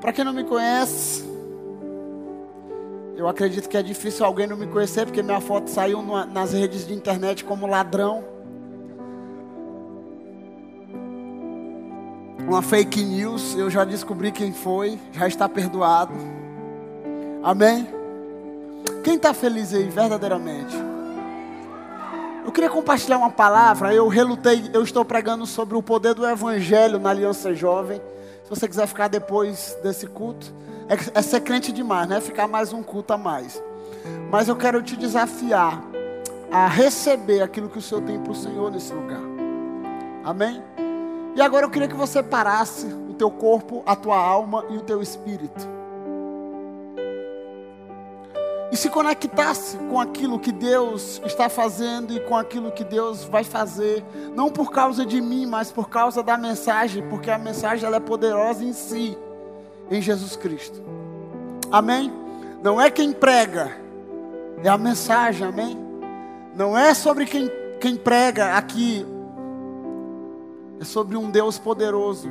Para quem não me conhece, eu acredito que é difícil alguém não me conhecer, porque minha foto saiu nas redes de internet como ladrão. Uma fake news, eu já descobri quem foi, já está perdoado. Amém? Quem está feliz aí, verdadeiramente? Eu queria compartilhar uma palavra. Eu relutei, eu estou pregando sobre o poder do Evangelho na Aliança Jovem. Se você quiser ficar depois desse culto, é, é ser crente demais, né? Ficar mais um culto a mais. Mas eu quero te desafiar a receber aquilo que o Senhor tem para o Senhor nesse lugar. Amém? E agora eu queria que você parasse o teu corpo, a tua alma e o teu espírito e se conectasse com aquilo que Deus está fazendo e com aquilo que Deus vai fazer, não por causa de mim, mas por causa da mensagem, porque a mensagem ela é poderosa em si, em Jesus Cristo. Amém? Não é quem prega, é a mensagem, amém? Não é sobre quem, quem prega aqui, é sobre um Deus poderoso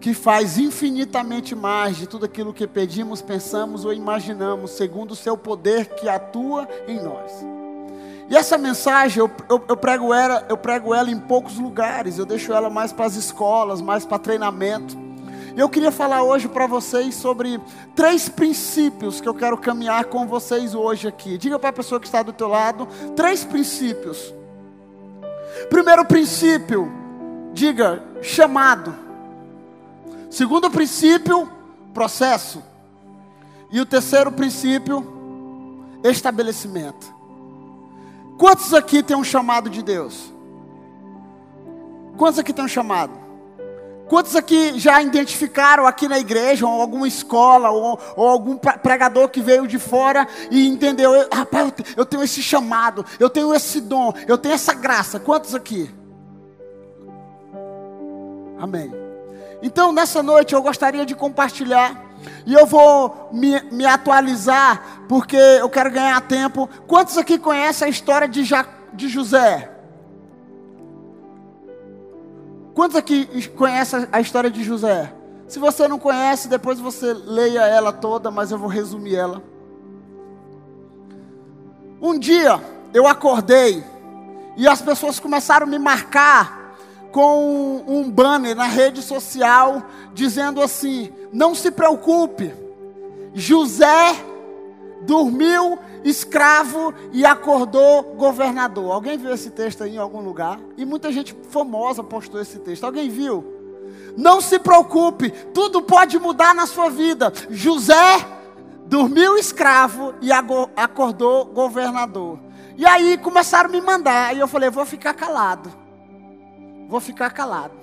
que faz infinitamente mais de tudo aquilo que pedimos, pensamos ou imaginamos, segundo o seu poder que atua em nós. E essa mensagem eu, eu, eu, prego ela, eu prego ela em poucos lugares, eu deixo ela mais para as escolas, mais para treinamento. Eu queria falar hoje para vocês sobre três princípios que eu quero caminhar com vocês hoje aqui. Diga para a pessoa que está do teu lado, três princípios. Primeiro princípio, diga chamado. Segundo princípio, processo. E o terceiro princípio, estabelecimento. Quantos aqui tem um chamado de Deus? Quantos aqui tem um chamado? Quantos aqui já identificaram aqui na igreja, ou alguma escola, ou, ou algum pregador que veio de fora e entendeu, rapaz, eu tenho esse chamado, eu tenho esse dom, eu tenho essa graça. Quantos aqui? Amém. Então, nessa noite, eu gostaria de compartilhar. E eu vou me, me atualizar, porque eu quero ganhar tempo. Quantos aqui conhecem a história de, ja, de José? Quantos aqui conhecem a história de José? Se você não conhece, depois você leia ela toda, mas eu vou resumir ela. Um dia eu acordei e as pessoas começaram a me marcar com um banner na rede social dizendo assim: Não se preocupe, José dormiu escravo e acordou governador. Alguém viu esse texto aí em algum lugar? E muita gente famosa postou esse texto. Alguém viu? Não se preocupe, tudo pode mudar na sua vida. José dormiu escravo e acordou governador. E aí começaram a me mandar, e eu falei, vou ficar calado vou ficar calado.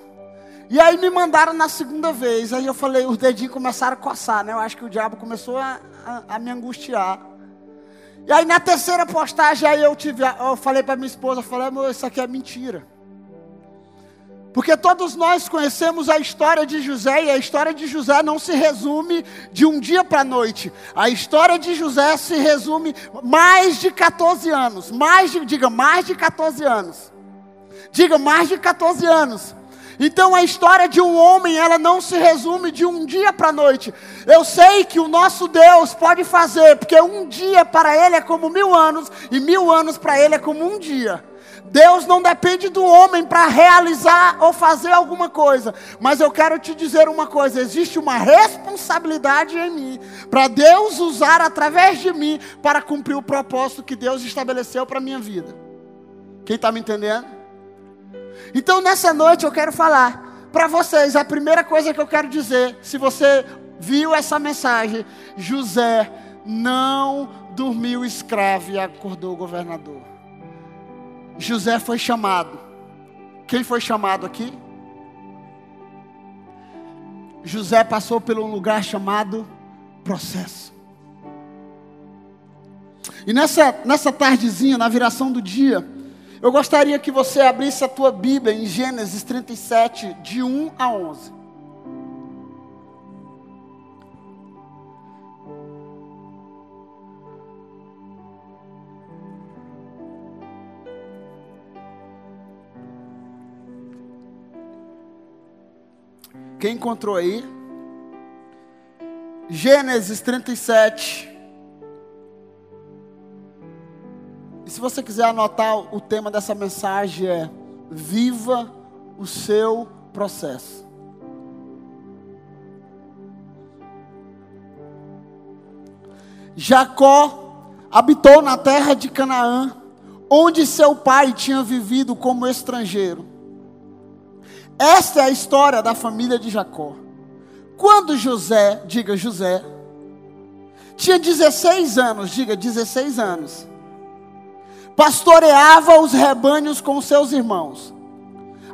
E aí me mandaram na segunda vez. Aí eu falei, os dedinhos começaram a coçar, né? Eu acho que o diabo começou a, a, a me angustiar. E aí na terceira postagem aí eu tive, eu falei para minha esposa, eu falei, amor, isso aqui é mentira. Porque todos nós conhecemos a história de José e a história de José não se resume de um dia para a noite. A história de José se resume mais de 14 anos, mais de, diga, mais de 14 anos. Diga, mais de 14 anos. Então a história de um homem, ela não se resume de um dia para a noite. Eu sei que o nosso Deus pode fazer, porque um dia para ele é como mil anos, e mil anos para ele é como um dia. Deus não depende do homem para realizar ou fazer alguma coisa. Mas eu quero te dizer uma coisa: existe uma responsabilidade em mim, para Deus usar através de mim, para cumprir o propósito que Deus estabeleceu para a minha vida. Quem está me entendendo? Então nessa noite eu quero falar para vocês a primeira coisa que eu quero dizer, se você viu essa mensagem, José não dormiu escravo e acordou governador. José foi chamado. Quem foi chamado aqui? José passou por um lugar chamado processo. E nessa, nessa tardezinha, na viração do dia, eu gostaria que você abrisse a tua Bíblia em Gênesis 37, de 1 a 11. Quem encontrou aí? Gênesis 37. E se você quiser anotar o tema dessa mensagem é Viva o seu processo. Jacó habitou na terra de Canaã, onde seu pai tinha vivido como estrangeiro. Esta é a história da família de Jacó. Quando José, diga José, tinha 16 anos, diga 16 anos, pastoreava os rebanhos com seus irmãos,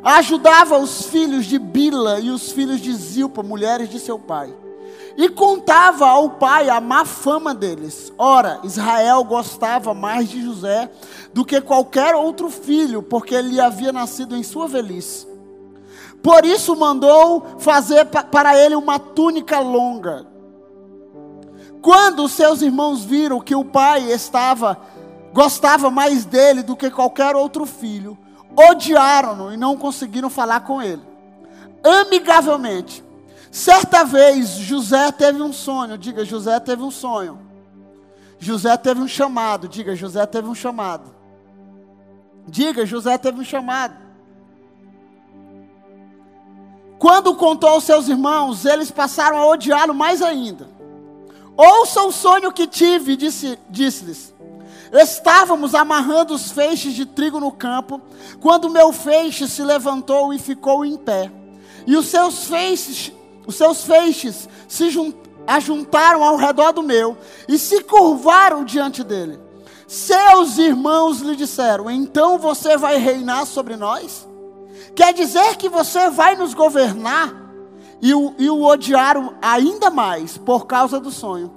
ajudava os filhos de Bila e os filhos de Zilpa, mulheres de seu pai, e contava ao pai a má fama deles. Ora, Israel gostava mais de José do que qualquer outro filho, porque ele havia nascido em sua velhice. Por isso mandou fazer para ele uma túnica longa. Quando seus irmãos viram que o pai estava gostava mais dele do que qualquer outro filho, odiaram-no e não conseguiram falar com ele. Amigavelmente, certa vez José teve um sonho, diga José teve um sonho. José teve um chamado, diga José teve um chamado. Diga José teve um chamado. Quando contou aos seus irmãos, eles passaram a odiá-lo mais ainda. Ouça o sonho que tive, disse-lhes. Disse Estávamos amarrando os feixes de trigo no campo, quando meu feixe se levantou e ficou em pé. E os seus feixes, os seus feixes se ajuntaram ao redor do meu e se curvaram diante dele. Seus irmãos lhe disseram: Então você vai reinar sobre nós? Quer dizer que você vai nos governar e o, e o odiaram ainda mais por causa do sonho.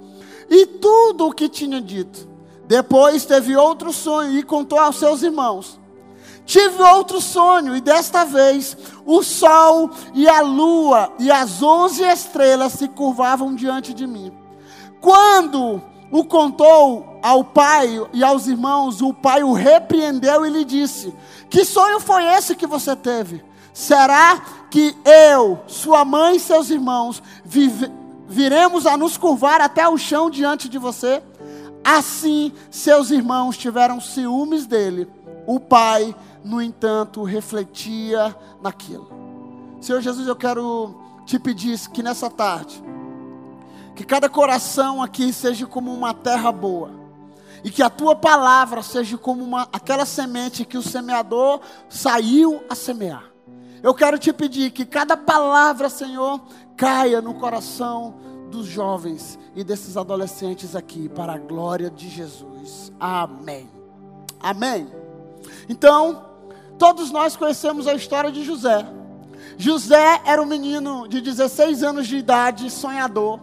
E tudo o que tinha dito. Depois teve outro sonho e contou aos seus irmãos. Tive outro sonho, e desta vez o sol e a lua e as onze estrelas se curvavam diante de mim. Quando o contou ao pai e aos irmãos, o pai o repreendeu e lhe disse: Que sonho foi esse que você teve? Será que eu, sua mãe e seus irmãos viremos a nos curvar até o chão diante de você? Assim, seus irmãos tiveram ciúmes dele. O pai, no entanto, refletia naquilo. Senhor Jesus, eu quero te pedir que nessa tarde, que cada coração aqui seja como uma terra boa. E que a tua palavra seja como uma, aquela semente que o semeador saiu a semear. Eu quero te pedir que cada palavra, Senhor, caia no coração dos jovens e desses adolescentes aqui, para a glória de Jesus. Amém. Amém. Então, todos nós conhecemos a história de José. José era um menino de 16 anos de idade, sonhador.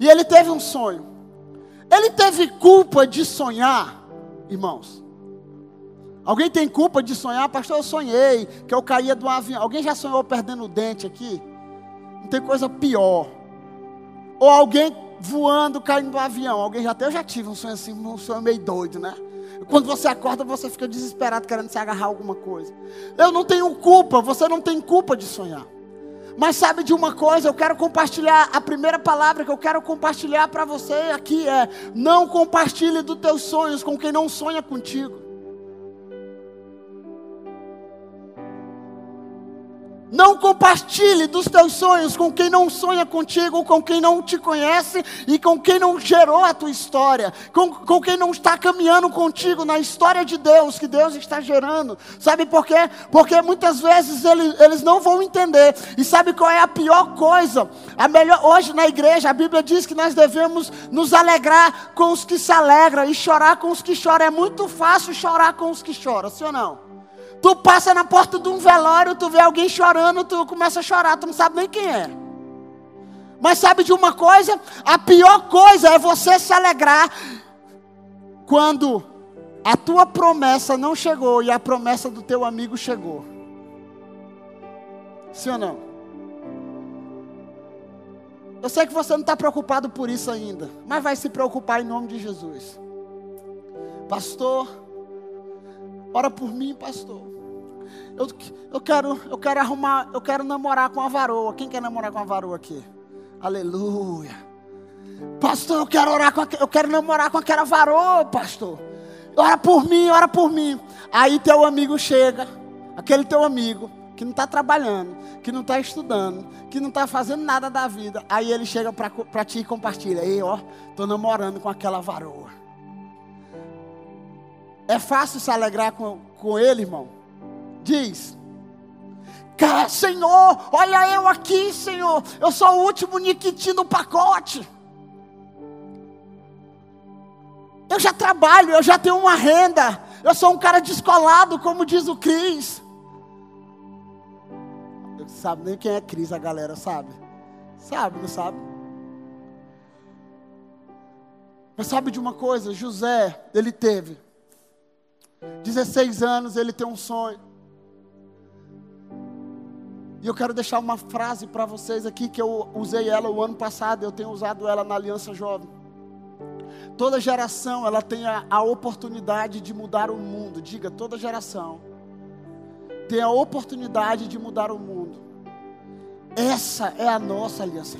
E ele teve um sonho. Ele teve culpa de sonhar, irmãos. Alguém tem culpa de sonhar? Pastor, eu sonhei que eu caía um avião. Alguém já sonhou perdendo o dente aqui? Não tem coisa pior. Ou alguém voando, caindo do avião. Alguém já até eu já tive um sonho assim, um sonho meio doido, né? Quando você acorda, você fica desesperado querendo se agarrar a alguma coisa. Eu não tenho culpa, você não tem culpa de sonhar. Mas sabe de uma coisa, eu quero compartilhar, a primeira palavra que eu quero compartilhar para você aqui é: não compartilhe dos teus sonhos com quem não sonha contigo. Não compartilhe dos teus sonhos com quem não sonha contigo, com quem não te conhece e com quem não gerou a tua história, com, com quem não está caminhando contigo na história de Deus, que Deus está gerando. Sabe por quê? Porque muitas vezes eles, eles não vão entender. E sabe qual é a pior coisa? A melhor, hoje na igreja, a Bíblia diz que nós devemos nos alegrar com os que se alegram e chorar com os que choram. É muito fácil chorar com os que choram, sim ou não? Tu passa na porta de um velório, tu vê alguém chorando, tu começa a chorar, tu não sabe nem quem é. Mas sabe de uma coisa? A pior coisa é você se alegrar quando a tua promessa não chegou e a promessa do teu amigo chegou. Sim ou não? Eu sei que você não está preocupado por isso ainda, mas vai se preocupar em nome de Jesus. Pastor, ora por mim, pastor. Eu, eu, quero, eu quero arrumar, eu quero namorar com a varoa. Quem quer namorar com a varoa aqui? Aleluia. Pastor, eu quero orar com eu quero namorar com aquela varoa, pastor. Ora por mim, ora por mim. Aí teu amigo chega, aquele teu amigo que não está trabalhando, que não está estudando, que não está fazendo nada da vida. Aí ele chega para ti e compartilha. Aí, ó, estou namorando com aquela varoa. É fácil se alegrar com, com ele, irmão? Diz. Senhor, olha eu aqui, Senhor. Eu sou o último Niquitim do pacote. Eu já trabalho, eu já tenho uma renda. Eu sou um cara descolado, como diz o Cris. Eu sabe nem quem é Cris, a galera sabe. Sabe, não sabe? Mas sabe de uma coisa? José, ele teve 16 anos, ele tem um sonho. E eu quero deixar uma frase para vocês aqui que eu usei ela o ano passado, eu tenho usado ela na Aliança Jovem. Toda geração ela tem a, a oportunidade de mudar o mundo. Diga, toda geração tem a oportunidade de mudar o mundo. Essa é a nossa aliança.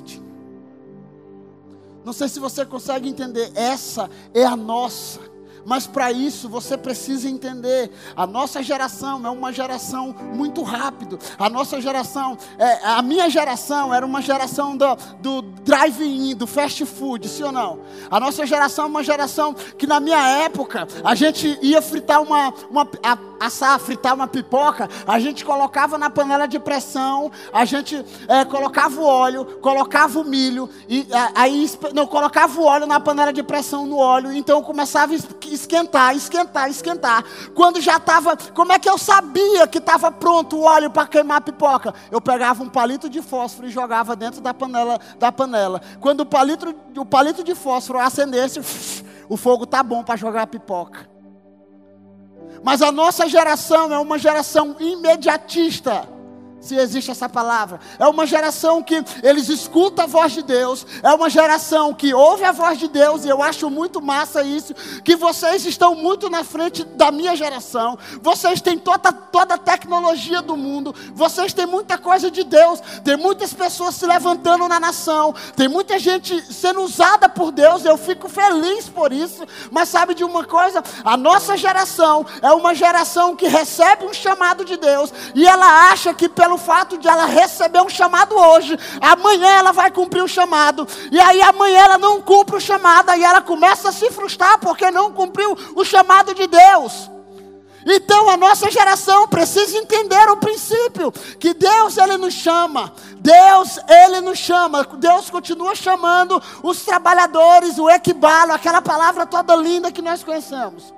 Não sei se você consegue entender. Essa é a nossa. Mas para isso você precisa entender: a nossa geração é uma geração muito rápido. A nossa geração, é, a minha geração era uma geração do, do drive-in, do fast food, sim ou não? A nossa geração é uma geração que na minha época a gente ia fritar uma, uma assar, fritar uma pipoca, a gente colocava na panela de pressão, a gente é, colocava o óleo, colocava o milho, e aí não colocava o óleo na panela de pressão no óleo, então começava a esquentar, esquentar, esquentar. Quando já estava, como é que eu sabia que estava pronto o óleo para queimar a pipoca? Eu pegava um palito de fósforo e jogava dentro da panela, da panela. Quando o palito, o palito de fósforo acendesse, o fogo tá bom para jogar a pipoca. Mas a nossa geração é uma geração imediatista se existe essa palavra. É uma geração que eles escutam a voz de Deus, é uma geração que ouve a voz de Deus, e eu acho muito massa isso, que vocês estão muito na frente da minha geração, vocês têm toda, toda a tecnologia do mundo, vocês têm muita coisa de Deus, tem muitas pessoas se levantando na nação, tem muita gente sendo usada por Deus, eu fico feliz por isso, mas sabe de uma coisa? A nossa geração é uma geração que recebe um chamado de Deus, e ela acha que pelo pelo fato de ela receber um chamado hoje, amanhã ela vai cumprir o chamado, e aí amanhã ela não cumpre o chamado, e ela começa a se frustrar porque não cumpriu o chamado de Deus. Então a nossa geração precisa entender o princípio que Deus ele nos chama. Deus ele nos chama. Deus continua chamando os trabalhadores, o equibalo, aquela palavra toda linda que nós conhecemos.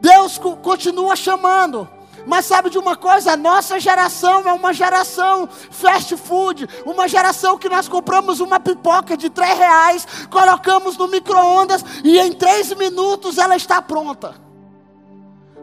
Deus continua chamando. Mas sabe de uma coisa? A nossa geração é uma geração fast food, uma geração que nós compramos uma pipoca de três reais, colocamos no micro-ondas e em três minutos ela está pronta.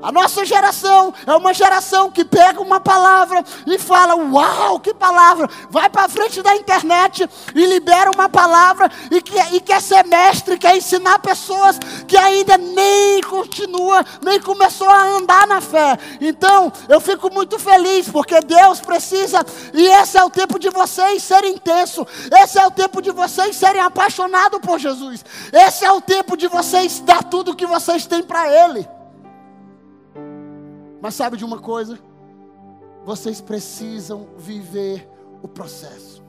A nossa geração é uma geração que pega uma palavra e fala: Uau, que palavra! Vai para frente da internet e libera uma palavra e, que, e quer ser mestre, quer ensinar pessoas que ainda nem continua, nem começou a andar na fé. Então, eu fico muito feliz porque Deus precisa, e esse é o tempo de vocês serem intensos, esse é o tempo de vocês serem apaixonados por Jesus, esse é o tempo de vocês dar tudo o que vocês têm para Ele. Mas sabe de uma coisa? Vocês precisam viver o processo.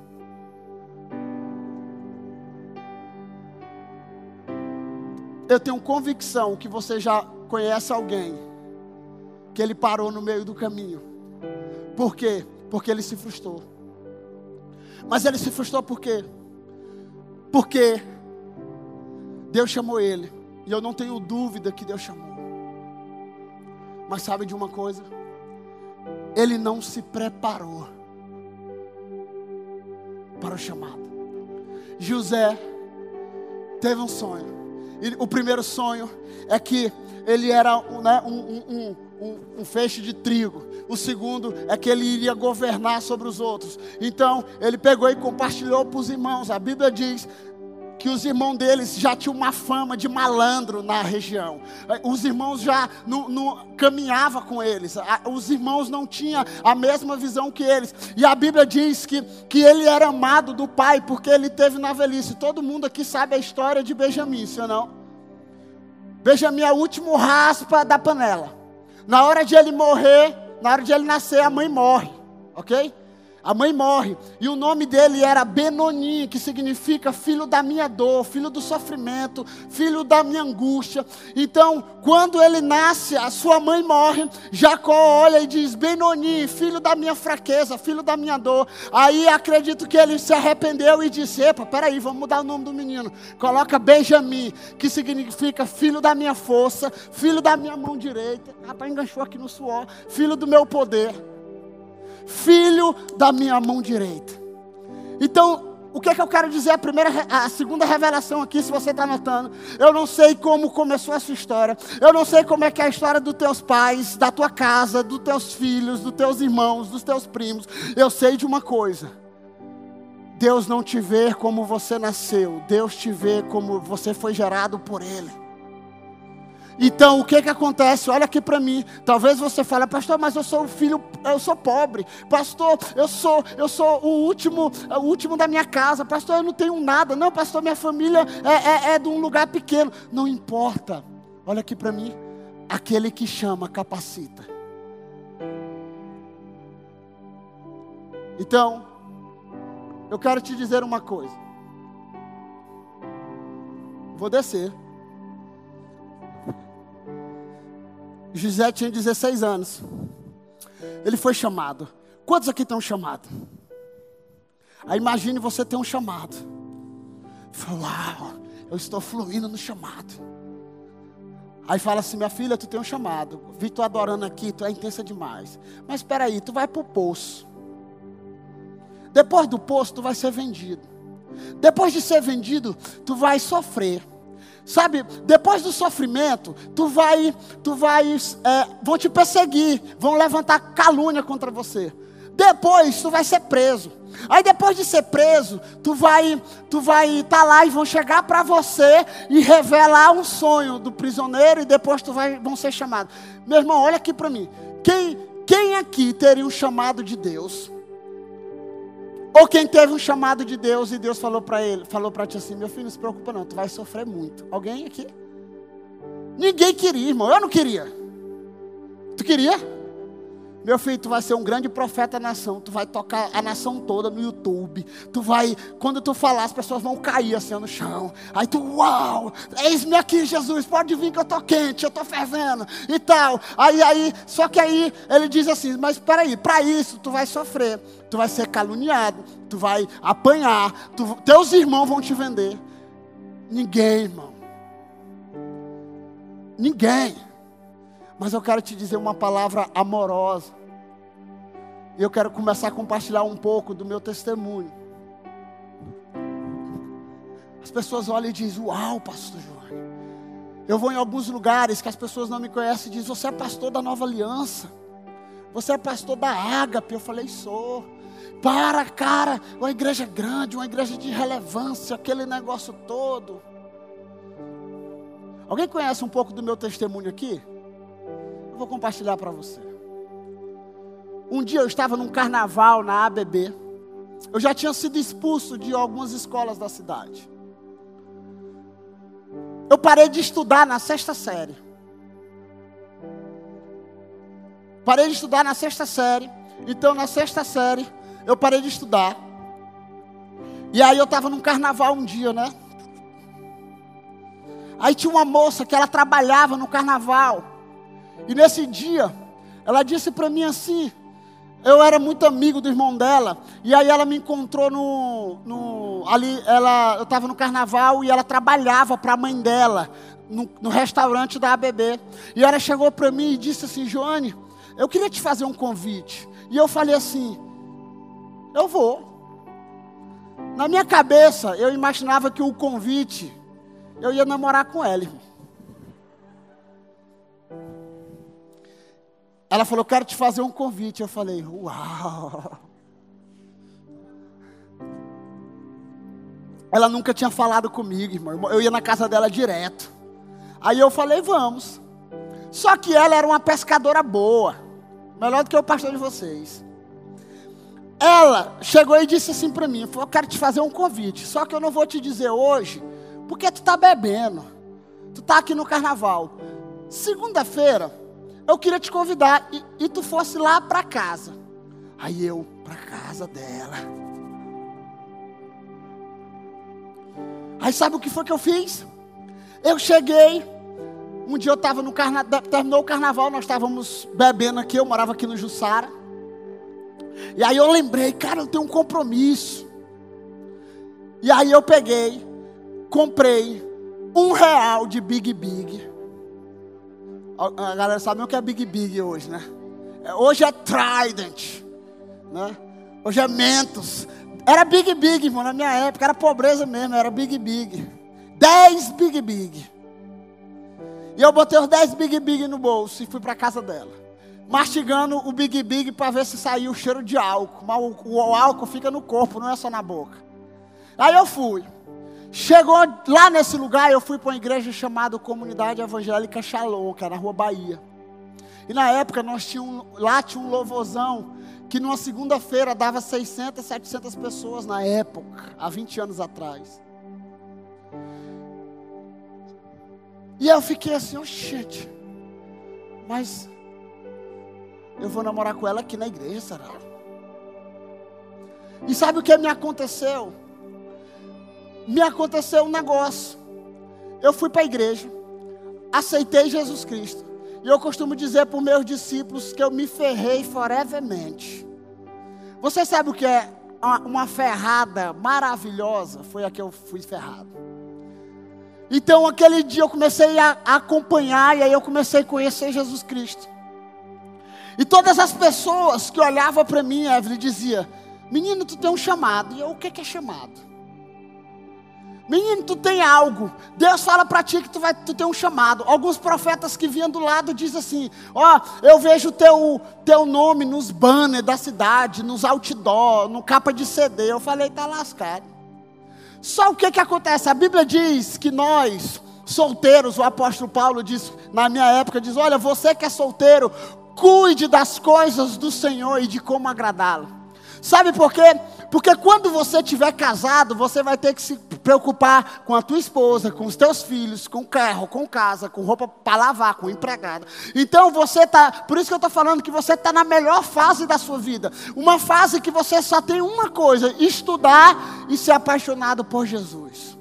Eu tenho convicção que você já conhece alguém que ele parou no meio do caminho. Por quê? Porque ele se frustrou. Mas ele se frustrou por quê? Porque Deus chamou ele. E eu não tenho dúvida que Deus chamou. Mas sabe de uma coisa? Ele não se preparou para o chamado. José teve um sonho. E o primeiro sonho é que ele era né, um, um, um, um, feixe de trigo. O segundo é que ele iria governar sobre os outros. Então ele pegou e compartilhou para os irmãos. A Bíblia diz que os irmãos deles já tinham uma fama de malandro na região. Os irmãos já não, não caminhava com eles. Os irmãos não tinham a mesma visão que eles. E a Bíblia diz que, que ele era amado do pai porque ele teve na velhice. Todo mundo aqui sabe a história de Benjamim, se não? Benjamim é o último raspa da panela. Na hora de ele morrer, na hora de ele nascer, a mãe morre, ok? A mãe morre. E o nome dele era Benoni, que significa filho da minha dor, filho do sofrimento, filho da minha angústia. Então, quando ele nasce, a sua mãe morre. Jacó olha e diz: Benoni, filho da minha fraqueza, filho da minha dor. Aí acredito que ele se arrependeu e disse: Epa, peraí, vamos mudar o nome do menino. Coloca Benjamim, que significa filho da minha força, filho da minha mão direita. Rapaz, enganchou aqui no suor. Filho do meu poder filho da minha mão direita. Então, o que é que eu quero dizer? A primeira, a segunda revelação aqui, se você está notando, eu não sei como começou essa história, eu não sei como é que é a história dos teus pais, da tua casa, dos teus filhos, dos teus irmãos, dos teus primos. Eu sei de uma coisa. Deus não te vê como você nasceu, Deus te vê como você foi gerado por Ele. Então, o que que acontece? Olha aqui para mim. Talvez você fale, pastor, mas eu sou filho, eu sou pobre. Pastor, eu sou, eu sou o último, o último da minha casa. Pastor, eu não tenho nada. Não, pastor, minha família é, é, é de um lugar pequeno. Não importa. Olha aqui para mim. Aquele que chama capacita. Então, eu quero te dizer uma coisa. Vou descer. José tinha 16 anos. Ele foi chamado. Quantos aqui estão chamados? Aí imagine você ter um chamado. Fala, uau, eu estou fluindo no chamado. Aí fala assim, minha filha, tu tem um chamado. Vi tu adorando aqui, tu é intensa demais. Mas espera aí, tu vai para o poço. Depois do poço, tu vai ser vendido. Depois de ser vendido, tu vai sofrer. Sabe, depois do sofrimento, tu vai, tu vai, é, vão te perseguir, vão levantar calúnia contra você. Depois tu vai ser preso. Aí depois de ser preso, tu vai, tu vai estar tá lá e vão chegar para você e revelar um sonho do prisioneiro e depois tu vai, vão ser chamados. Meu irmão, olha aqui para mim. Quem, quem aqui teria um chamado de Deus? Ou quem teve um chamado de Deus e Deus falou para ele, falou para ti assim: meu filho, não se preocupa não, tu vai sofrer muito. Alguém aqui? Ninguém queria, irmão. Eu não queria. Tu queria? Meu filho, tu vai ser um grande profeta da nação. Tu vai tocar a nação toda no YouTube. Tu vai, quando tu falar, as pessoas vão cair assim no chão. Aí tu, uau, eis-me aqui, Jesus. Pode vir que eu tô quente, eu tô fervendo e tal. Aí, aí, só que aí ele diz assim: Mas espera aí, para isso tu vai sofrer. Tu vai ser caluniado. Tu vai apanhar. Tu, teus irmãos vão te vender. Ninguém, irmão. Ninguém. Mas eu quero te dizer uma palavra amorosa. E eu quero começar a compartilhar um pouco do meu testemunho. As pessoas olham e dizem: Uau, pastor João. Eu vou em alguns lugares que as pessoas não me conhecem e dizem: Você é pastor da nova aliança. Você é pastor da Ágape. Eu falei: Sou. Para, cara, uma igreja grande, uma igreja de relevância, aquele negócio todo. Alguém conhece um pouco do meu testemunho aqui? Vou compartilhar para você. Um dia eu estava num carnaval na ABB. Eu já tinha sido expulso de algumas escolas da cidade. Eu parei de estudar na sexta série. Parei de estudar na sexta série. Então, na sexta série, eu parei de estudar. E aí eu estava num carnaval um dia, né? Aí tinha uma moça que ela trabalhava no carnaval. E nesse dia, ela disse para mim assim: eu era muito amigo do irmão dela, e aí ela me encontrou no, no ali, ela, eu estava no carnaval e ela trabalhava para a mãe dela no, no, restaurante da ABB. E ela chegou para mim e disse assim, Joane, eu queria te fazer um convite. E eu falei assim, eu vou. Na minha cabeça, eu imaginava que o convite, eu ia namorar com ela. Irmão. Ela falou: Quero te fazer um convite. Eu falei: Uau! Ela nunca tinha falado comigo, irmão. Eu ia na casa dela direto. Aí eu falei, vamos. Só que ela era uma pescadora boa. Melhor do que o pastor de vocês. Ela chegou e disse assim para mim: Eu quero te fazer um convite. Só que eu não vou te dizer hoje, porque tu está bebendo. Tu está aqui no carnaval. Segunda-feira, eu queria te convidar e, e tu fosse lá para casa. Aí eu, para casa dela. Aí sabe o que foi que eu fiz? Eu cheguei. Um dia eu estava no carnaval, terminou o carnaval, nós estávamos bebendo aqui, eu morava aqui no Jussara. E aí eu lembrei, cara, eu tenho um compromisso. E aí eu peguei, comprei um real de Big Big. A galera sabe o que é Big Big hoje, né? É, hoje é Trident, né? Hoje é Mentos. Era Big Big, irmão, na minha época, era pobreza mesmo, era Big Big. Dez Big Big. E eu botei os dez Big Big no bolso e fui para casa dela. Mastigando o Big Big para ver se saía o cheiro de álcool. Mas o, o, o álcool fica no corpo, não é só na boca. Aí eu fui. Chegou lá nesse lugar, eu fui para uma igreja chamada Comunidade Evangélica Shalom, que era na Rua Bahia. E na época nós tínhamos, lá tinha um louvorzão que numa segunda-feira dava 600, 700 pessoas na época, há 20 anos atrás. E eu fiquei assim, oh shit, mas eu vou namorar com ela aqui na igreja, será? E sabe o que me aconteceu? Me aconteceu um negócio. Eu fui para a igreja, aceitei Jesus Cristo. E eu costumo dizer para os meus discípulos que eu me ferrei forevermente. Você sabe o que é uma ferrada maravilhosa? Foi a que eu fui ferrado. Então, aquele dia eu comecei a acompanhar, e aí eu comecei a conhecer Jesus Cristo. E todas as pessoas que olhavam para mim, Evelyn, diziam: Menino, tu tem um chamado. E eu, o que é chamado? Menino, tu tem algo. Deus fala para ti que tu vai tu tem um chamado. Alguns profetas que vinham do lado dizem assim: Ó, oh, eu vejo teu teu nome nos banners da cidade, nos outdoor, no capa de CD. Eu falei, tá lascado. Só o que que acontece? A Bíblia diz que nós solteiros, o apóstolo Paulo diz, na minha época diz: "Olha, você que é solteiro, cuide das coisas do Senhor e de como agradá-lo". Sabe por quê? Porque quando você estiver casado, você vai ter que se preocupar com a tua esposa, com os teus filhos, com carro, com casa, com roupa para lavar, com empregada. Então você está, por isso que eu estou falando que você está na melhor fase da sua vida. Uma fase que você só tem uma coisa: estudar e ser apaixonado por Jesus.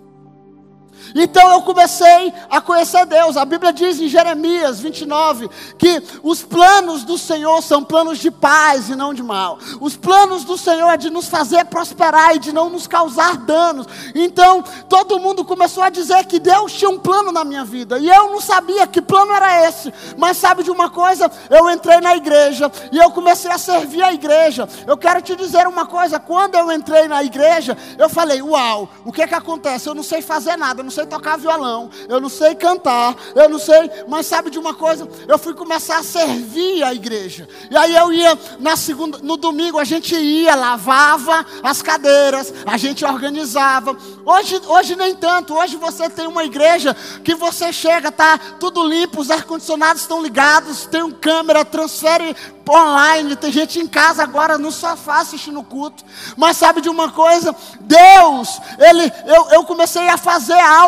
Então eu comecei a conhecer Deus. A Bíblia diz em Jeremias 29 que os planos do Senhor são planos de paz e não de mal. Os planos do Senhor é de nos fazer prosperar e de não nos causar danos. Então todo mundo começou a dizer que Deus tinha um plano na minha vida. E eu não sabia que plano era esse. Mas sabe de uma coisa? Eu entrei na igreja e eu comecei a servir a igreja. Eu quero te dizer uma coisa: quando eu entrei na igreja, eu falei: Uau, o que é que acontece? Eu não sei fazer nada, eu não sei tocar violão, eu não sei cantar, eu não sei, mas sabe de uma coisa? Eu fui começar a servir a igreja. E aí eu ia na segunda, no domingo a gente ia, lavava as cadeiras, a gente organizava. Hoje, hoje nem tanto. Hoje você tem uma igreja que você chega, tá tudo limpo, os ar condicionados estão ligados, tem um câmera, transfere online, tem gente em casa agora no sofá assistindo o culto. Mas sabe de uma coisa? Deus, ele, eu, eu comecei a fazer algo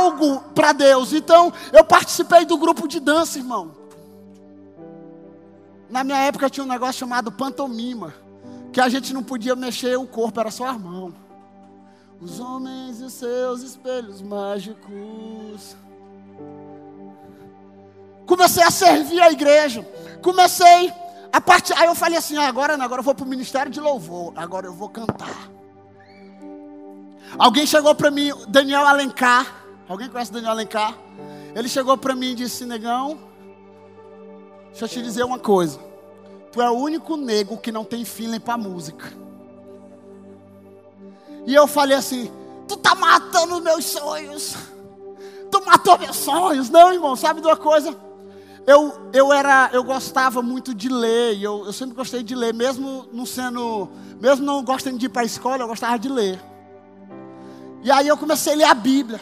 para Deus. Então eu participei do grupo de dança, irmão. Na minha época tinha um negócio chamado pantomima, que a gente não podia mexer o corpo, era só a mão. Os homens e os seus espelhos mágicos. Comecei a servir a igreja. Comecei a parte, aí eu falei assim: ah, agora agora eu vou para o ministério de louvor, agora eu vou cantar. Alguém chegou para mim, Daniel Alencar. Alguém conhece Daniel Alencar? Ele chegou para mim e disse: Negão, deixa eu te dizer uma coisa. Tu é o único nego que não tem feeling para música. E eu falei assim: Tu tá matando meus sonhos. Tu matou meus sonhos. Não, irmão, sabe de uma coisa? eu, eu era, eu gostava muito de ler, eu, eu sempre gostei de ler, mesmo não sendo, mesmo não gostando de ir para a escola, eu gostava de ler. E aí eu comecei a ler a Bíblia.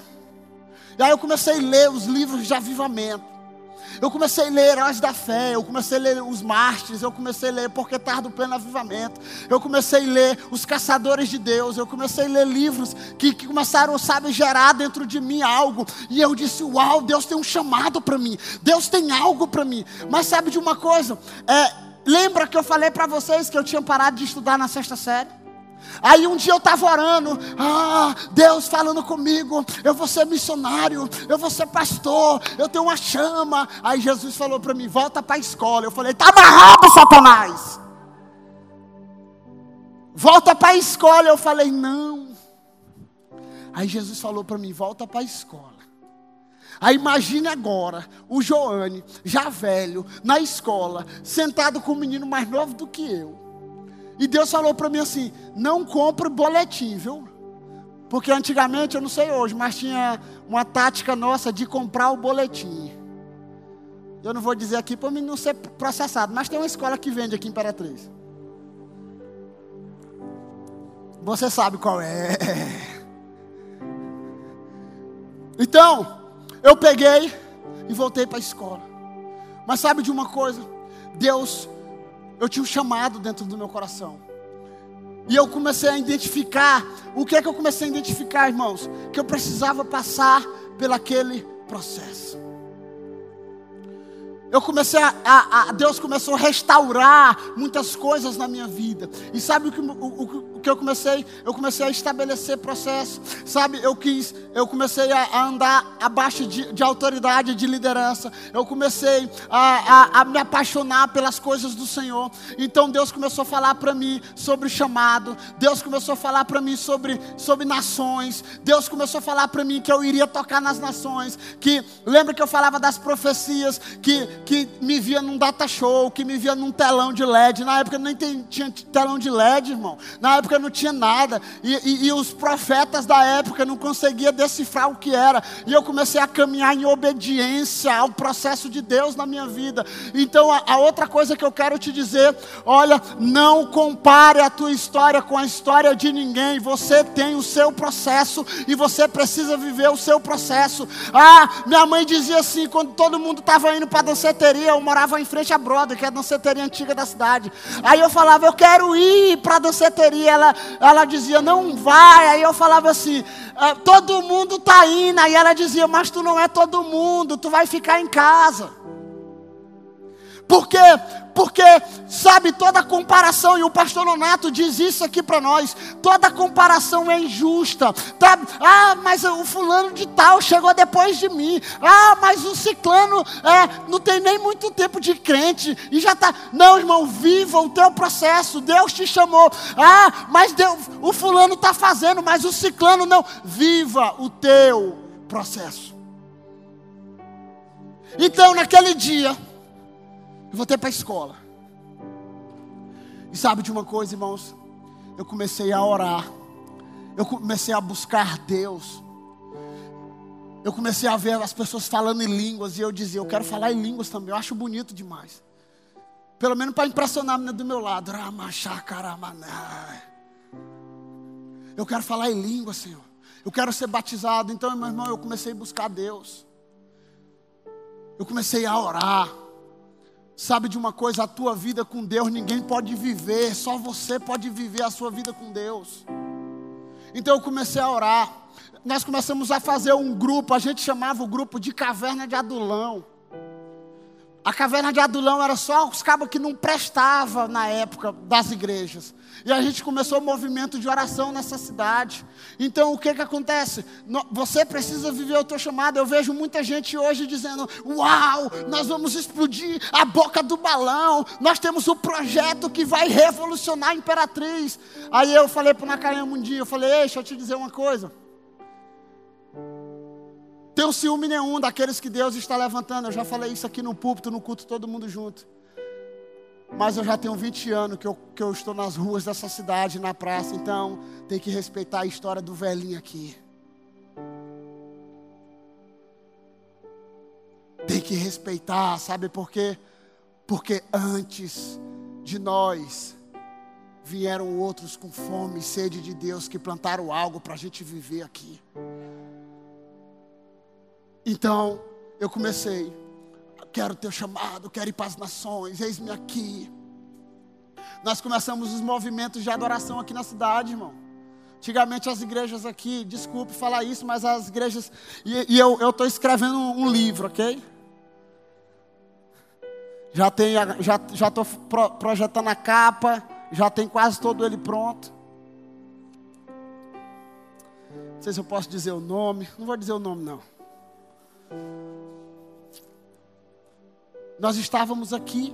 E aí eu comecei a ler os livros de avivamento. Eu comecei a ler Heróis da Fé, eu comecei a ler os Mártires, eu comecei a ler Porque Tarde do Pleno Avivamento, eu comecei a ler Os Caçadores de Deus, eu comecei a ler livros que, que começaram, sabe, gerar dentro de mim algo. E eu disse: Uau, Deus tem um chamado para mim, Deus tem algo para mim. Mas sabe de uma coisa? É, lembra que eu falei para vocês que eu tinha parado de estudar na sexta série? Aí um dia eu estava orando, ah, Deus falando comigo, eu vou ser missionário, eu vou ser pastor, eu tenho uma chama. Aí Jesus falou para mim, volta para a escola. Eu falei, tá amarrado, Satanás. Volta para a escola. Eu falei, não. Aí Jesus falou para mim, volta para a escola. Aí imagine agora o Joane, já velho, na escola, sentado com um menino mais novo do que eu. E Deus falou para mim assim: não compre boletim, viu? Porque antigamente, eu não sei hoje, mas tinha uma tática nossa de comprar o boletim. Eu não vou dizer aqui para mim não ser processado, mas tem uma escola que vende aqui em Imperatriz. Você sabe qual é. Então, eu peguei e voltei para a escola. Mas sabe de uma coisa? Deus eu tinha um chamado dentro do meu coração. E eu comecei a identificar, o que é que eu comecei a identificar, irmãos? Que eu precisava passar pelaquele processo. Eu comecei a, a, a, Deus começou a restaurar muitas coisas na minha vida. E sabe o que, o, o, o que eu comecei? Eu comecei a estabelecer processo. Sabe, eu quis, eu comecei a, a andar abaixo de, de, autoridade, de liderança. Eu comecei a, me apaixonar pelas coisas do Senhor. Então Deus começou a falar para mim sobre chamado. Deus começou a falar para mim sobre, sobre nações. Deus começou a falar para mim que eu iria tocar nas nações. Que lembra que eu falava das profecias que que me via num data show, que me via num telão de LED. Na época nem tinha telão de LED, irmão. Na época não tinha nada. E, e, e, os profetas da época não conseguiam decifrar o que era. E eu comecei a caminhar em obediência ao processo de Deus na minha vida. Então a, a outra coisa que eu quero te dizer: olha, não compare a tua história com a história de ninguém. Você tem o seu processo e você precisa viver o seu processo. Ah, minha mãe dizia assim, quando todo mundo estava indo para dançar danceteria, eu morava em frente à Brother, que é a danceteria antiga da cidade. Aí eu falava, eu quero ir para a danceteria. Ela, ela dizia, não vai. Aí eu falava assim, ah, todo mundo está indo. Aí ela dizia, mas tu não é todo mundo, tu vai ficar em casa. Por quê? Porque, sabe, toda comparação, e o pastor Nonato diz isso aqui para nós: toda comparação é injusta. Tá? Ah, mas o fulano de tal chegou depois de mim. Ah, mas o ciclano é, não tem nem muito tempo de crente e já está. Não, irmão, viva o teu processo. Deus te chamou. Ah, mas Deus, o fulano está fazendo, mas o ciclano não. Viva o teu processo. Então, naquele dia, eu voltei para a escola. E sabe de uma coisa, irmãos? Eu comecei a orar. Eu comecei a buscar Deus. Eu comecei a ver as pessoas falando em línguas. E eu dizia, eu quero falar em línguas também. Eu acho bonito demais. Pelo menos para impressionar a menina do meu lado. Eu quero falar em língua, Senhor. Eu quero ser batizado. Então, meu irmão, eu comecei a buscar Deus. Eu comecei a orar. Sabe de uma coisa, a tua vida com Deus ninguém pode viver, só você pode viver a sua vida com Deus. Então eu comecei a orar. Nós começamos a fazer um grupo, a gente chamava o grupo de Caverna de Adulão. A caverna de Adulão era só os cabos que não prestavam na época das igrejas. E a gente começou o movimento de oração nessa cidade. Então o que que acontece? Você precisa viver o teu chamado. Eu vejo muita gente hoje dizendo: Uau, nós vamos explodir a boca do balão. Nós temos um projeto que vai revolucionar a Imperatriz. Aí eu falei para o Nakayama um dia: Eu falei, Ei, deixa eu te dizer uma coisa tenho ciúme nenhum daqueles que Deus está levantando. Eu já falei isso aqui no púlpito, no culto, todo mundo junto. Mas eu já tenho 20 anos que eu, que eu estou nas ruas dessa cidade, na praça. Então, tem que respeitar a história do velhinho aqui. Tem que respeitar, sabe por quê? Porque antes de nós vieram outros com fome e sede de Deus que plantaram algo para a gente viver aqui. Então, eu comecei, quero teu chamado, quero ir para as nações, eis-me aqui. Nós começamos os movimentos de adoração aqui na cidade, irmão. Antigamente as igrejas aqui, desculpe falar isso, mas as igrejas. E, e eu estou escrevendo um, livro, ok? Já estou já, já pro, projetando a capa, já tem quase todo ele pronto. Não sei se eu posso dizer o nome, não vou dizer o nome não. Nós estávamos aqui.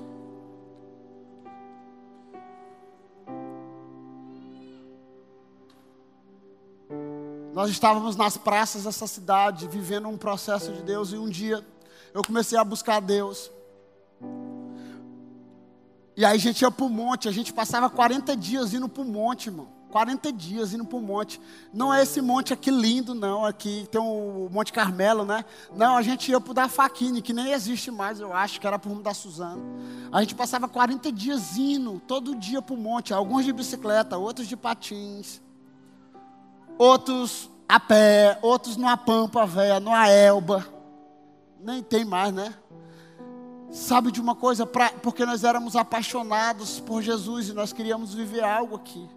Nós estávamos nas praças dessa cidade, vivendo um processo de Deus, e um dia eu comecei a buscar Deus. E aí a gente ia para o monte, a gente passava 40 dias indo para o monte, irmão. 40 dias indo para o monte. Não é esse monte aqui lindo, não. Aqui tem o Monte Carmelo, né? Não, a gente ia para o da Faquine, que nem existe mais, eu acho, que era para o da Suzana. A gente passava 40 dias indo, todo dia para o monte. Alguns de bicicleta, outros de patins. Outros a pé, outros numa pampa velha, numa elba. Nem tem mais, né? Sabe de uma coisa? Pra, porque nós éramos apaixonados por Jesus e nós queríamos viver algo aqui.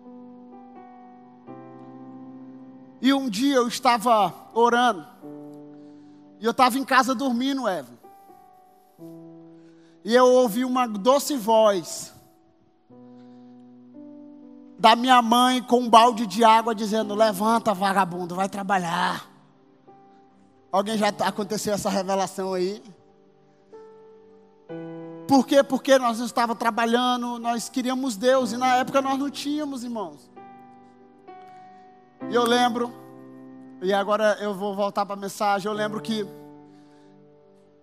E um dia eu estava orando. E eu estava em casa dormindo, Evan. E eu ouvi uma doce voz da minha mãe com um balde de água dizendo: Levanta, vagabundo, vai trabalhar. Alguém já aconteceu essa revelação aí? Por quê? Porque nós estávamos trabalhando, nós queríamos Deus e na época nós não tínhamos, irmãos. E eu lembro, e agora eu vou voltar para a mensagem. Eu lembro que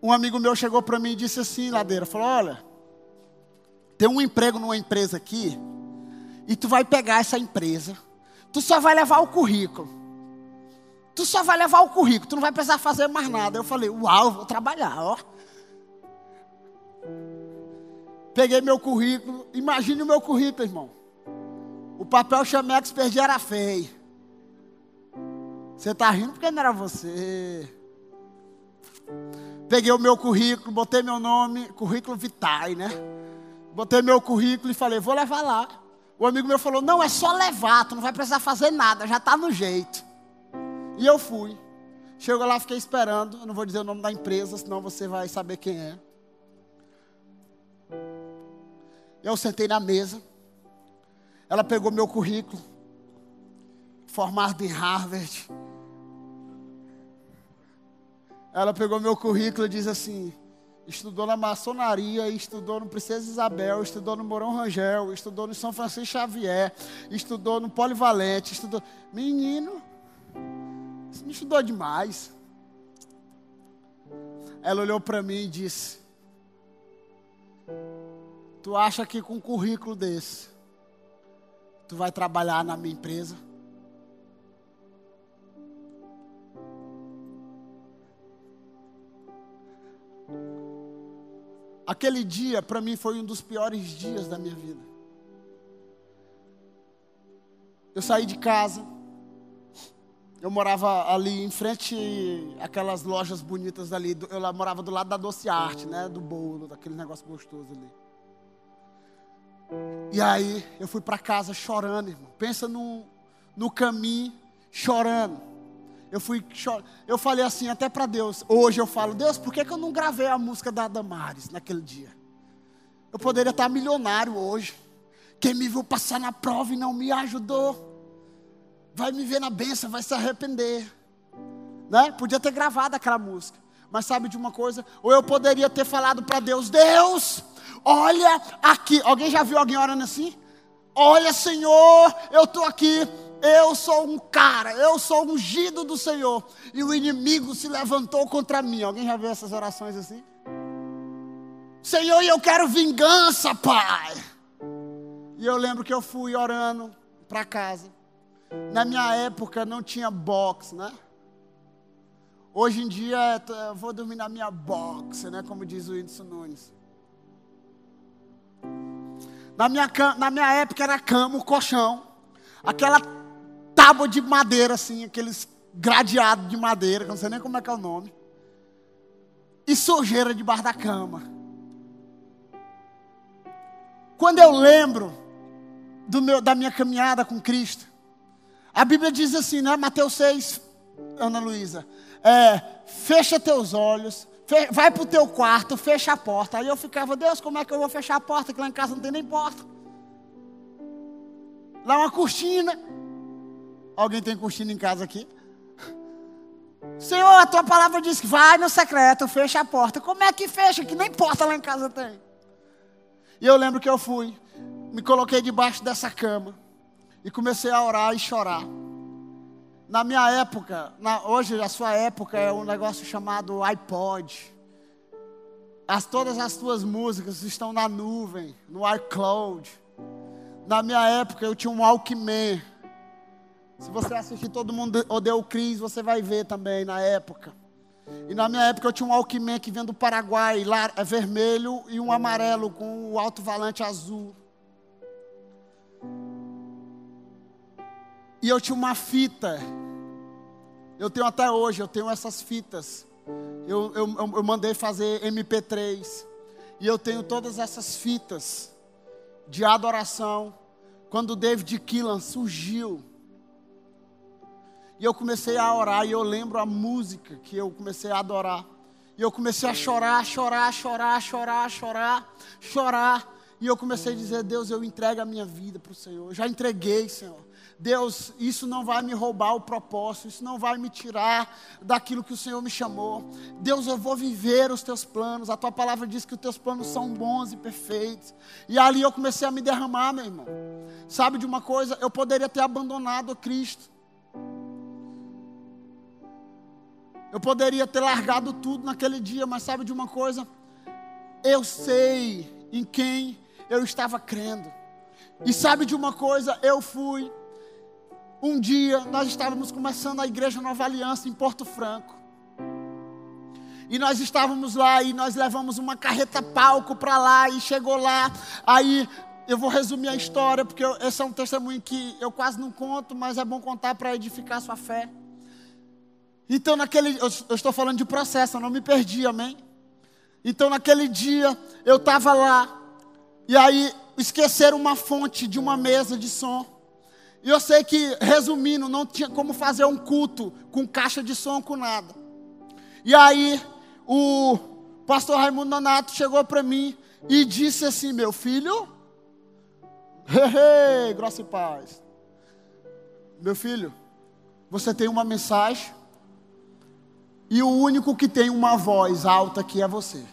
um amigo meu chegou para mim e disse assim, Ladeira, falou: Olha, tem um emprego numa empresa aqui, e tu vai pegar essa empresa, tu só vai levar o currículo. Tu só vai levar o currículo, tu não vai precisar fazer mais nada. Eu falei, uau, vou trabalhar, ó. Peguei meu currículo, imagine o meu currículo, irmão. O papel Chamex perdi era feio. Você está rindo porque não era você. Peguei o meu currículo, botei meu nome, currículo Vitae, né? Botei meu currículo e falei, vou levar lá. O amigo meu falou, não, é só levar, tu não vai precisar fazer nada, já está no jeito. E eu fui. Chegou lá, fiquei esperando. Eu não vou dizer o nome da empresa, senão você vai saber quem é. Eu sentei na mesa. Ela pegou meu currículo, formado em Harvard, ela pegou meu currículo e diz assim: estudou na maçonaria, estudou no Princesa Isabel, estudou no Morão Rangel, estudou no São Francisco Xavier, estudou no Polivalente, estudou. Menino, você me estudou demais. Ela olhou para mim e disse: Tu acha que com um currículo desse, tu vai trabalhar na minha empresa? Aquele dia, para mim, foi um dos piores dias da minha vida. Eu saí de casa, eu morava ali em frente aquelas lojas bonitas ali. Eu morava do lado da Doce Arte, né? Do bolo, daquele negócio gostoso ali. E aí eu fui para casa chorando, irmão. Pensa no, no caminho chorando. Eu fui eu falei assim até para Deus. Hoje eu falo, Deus, por que, que eu não gravei a música da Damares naquele dia? Eu poderia estar milionário hoje. Quem me viu passar na prova e não me ajudou, vai me ver na benção, vai se arrepender. Né? Podia ter gravado aquela música. Mas sabe de uma coisa? Ou eu poderia ter falado para Deus: Deus, olha aqui. Alguém já viu alguém orando assim? Olha, Senhor, eu estou aqui eu sou um cara, eu sou ungido do Senhor, e o inimigo se levantou contra mim. Alguém já viu essas orações assim? Senhor, eu quero vingança, Pai. E eu lembro que eu fui orando para casa. Na minha época não tinha box, né? Hoje em dia eu vou dormir na minha box, né? Como diz o Whindersson Nunes. Na minha, na minha época era cama, o colchão. Aquela tábua de madeira, assim, aqueles gradeados de madeira, que eu não sei nem como é que é o nome. E sujeira debaixo da cama. Quando eu lembro do meu, da minha caminhada com Cristo, a Bíblia diz assim, né? Mateus 6, Ana Luísa, é, fecha teus olhos, fe, vai para o teu quarto, fecha a porta. Aí eu ficava, Deus, como é que eu vou fechar a porta? Que lá em casa não tem nem porta. Lá uma cortina. Alguém tem cortina em casa aqui? Senhor, a tua palavra diz que vai no secreto, fecha a porta. Como é que fecha? Que nem porta lá em casa tem. E eu lembro que eu fui, me coloquei debaixo dessa cama e comecei a orar e chorar. Na minha época, na, hoje a sua época é um negócio chamado iPod. As, todas as tuas músicas estão na nuvem, no iCloud. Na minha época eu tinha um Walkman. Se você assistir Todo Mundo Odeia o Cris, você vai ver também na época. E na minha época eu tinha um Walkman que vem do Paraguai, lá é vermelho e um amarelo com o alto-valante azul. E eu tinha uma fita. Eu tenho até hoje, eu tenho essas fitas. Eu, eu, eu mandei fazer MP3. E eu tenho todas essas fitas de adoração. Quando David Keelan surgiu. E eu comecei a orar. E eu lembro a música que eu comecei a adorar. E eu comecei a chorar, chorar, chorar, chorar, chorar, chorar. E eu comecei a dizer: Deus, eu entrego a minha vida para o Senhor. Eu já entreguei, Senhor. Deus, isso não vai me roubar o propósito, isso não vai me tirar daquilo que o Senhor me chamou. Deus, eu vou viver os teus planos. A tua palavra diz que os teus planos são bons e perfeitos. E ali eu comecei a me derramar, meu irmão. Sabe de uma coisa? Eu poderia ter abandonado Cristo. Eu poderia ter largado tudo naquele dia, mas sabe de uma coisa? Eu sei em quem eu estava crendo. E sabe de uma coisa? Eu fui um dia nós estávamos começando a igreja Nova Aliança em Porto Franco. E nós estávamos lá e nós levamos uma carreta palco para lá e chegou lá. Aí eu vou resumir a história, porque eu, esse é um testemunho que eu quase não conto, mas é bom contar para edificar a sua fé. Então, naquele. Eu, eu, estou falando de processo, eu não me perdi, amém? Então, naquele dia, eu estava lá, e aí esqueceram uma fonte de uma mesa de som. E eu sei que, resumindo, não tinha como fazer um culto com caixa de som, com nada. E aí, o pastor Raimundo Donato chegou para mim e disse assim: Meu filho, hehe, grossa e paz. Meu filho, você tem uma mensagem e o único que tem uma voz alta aqui é você.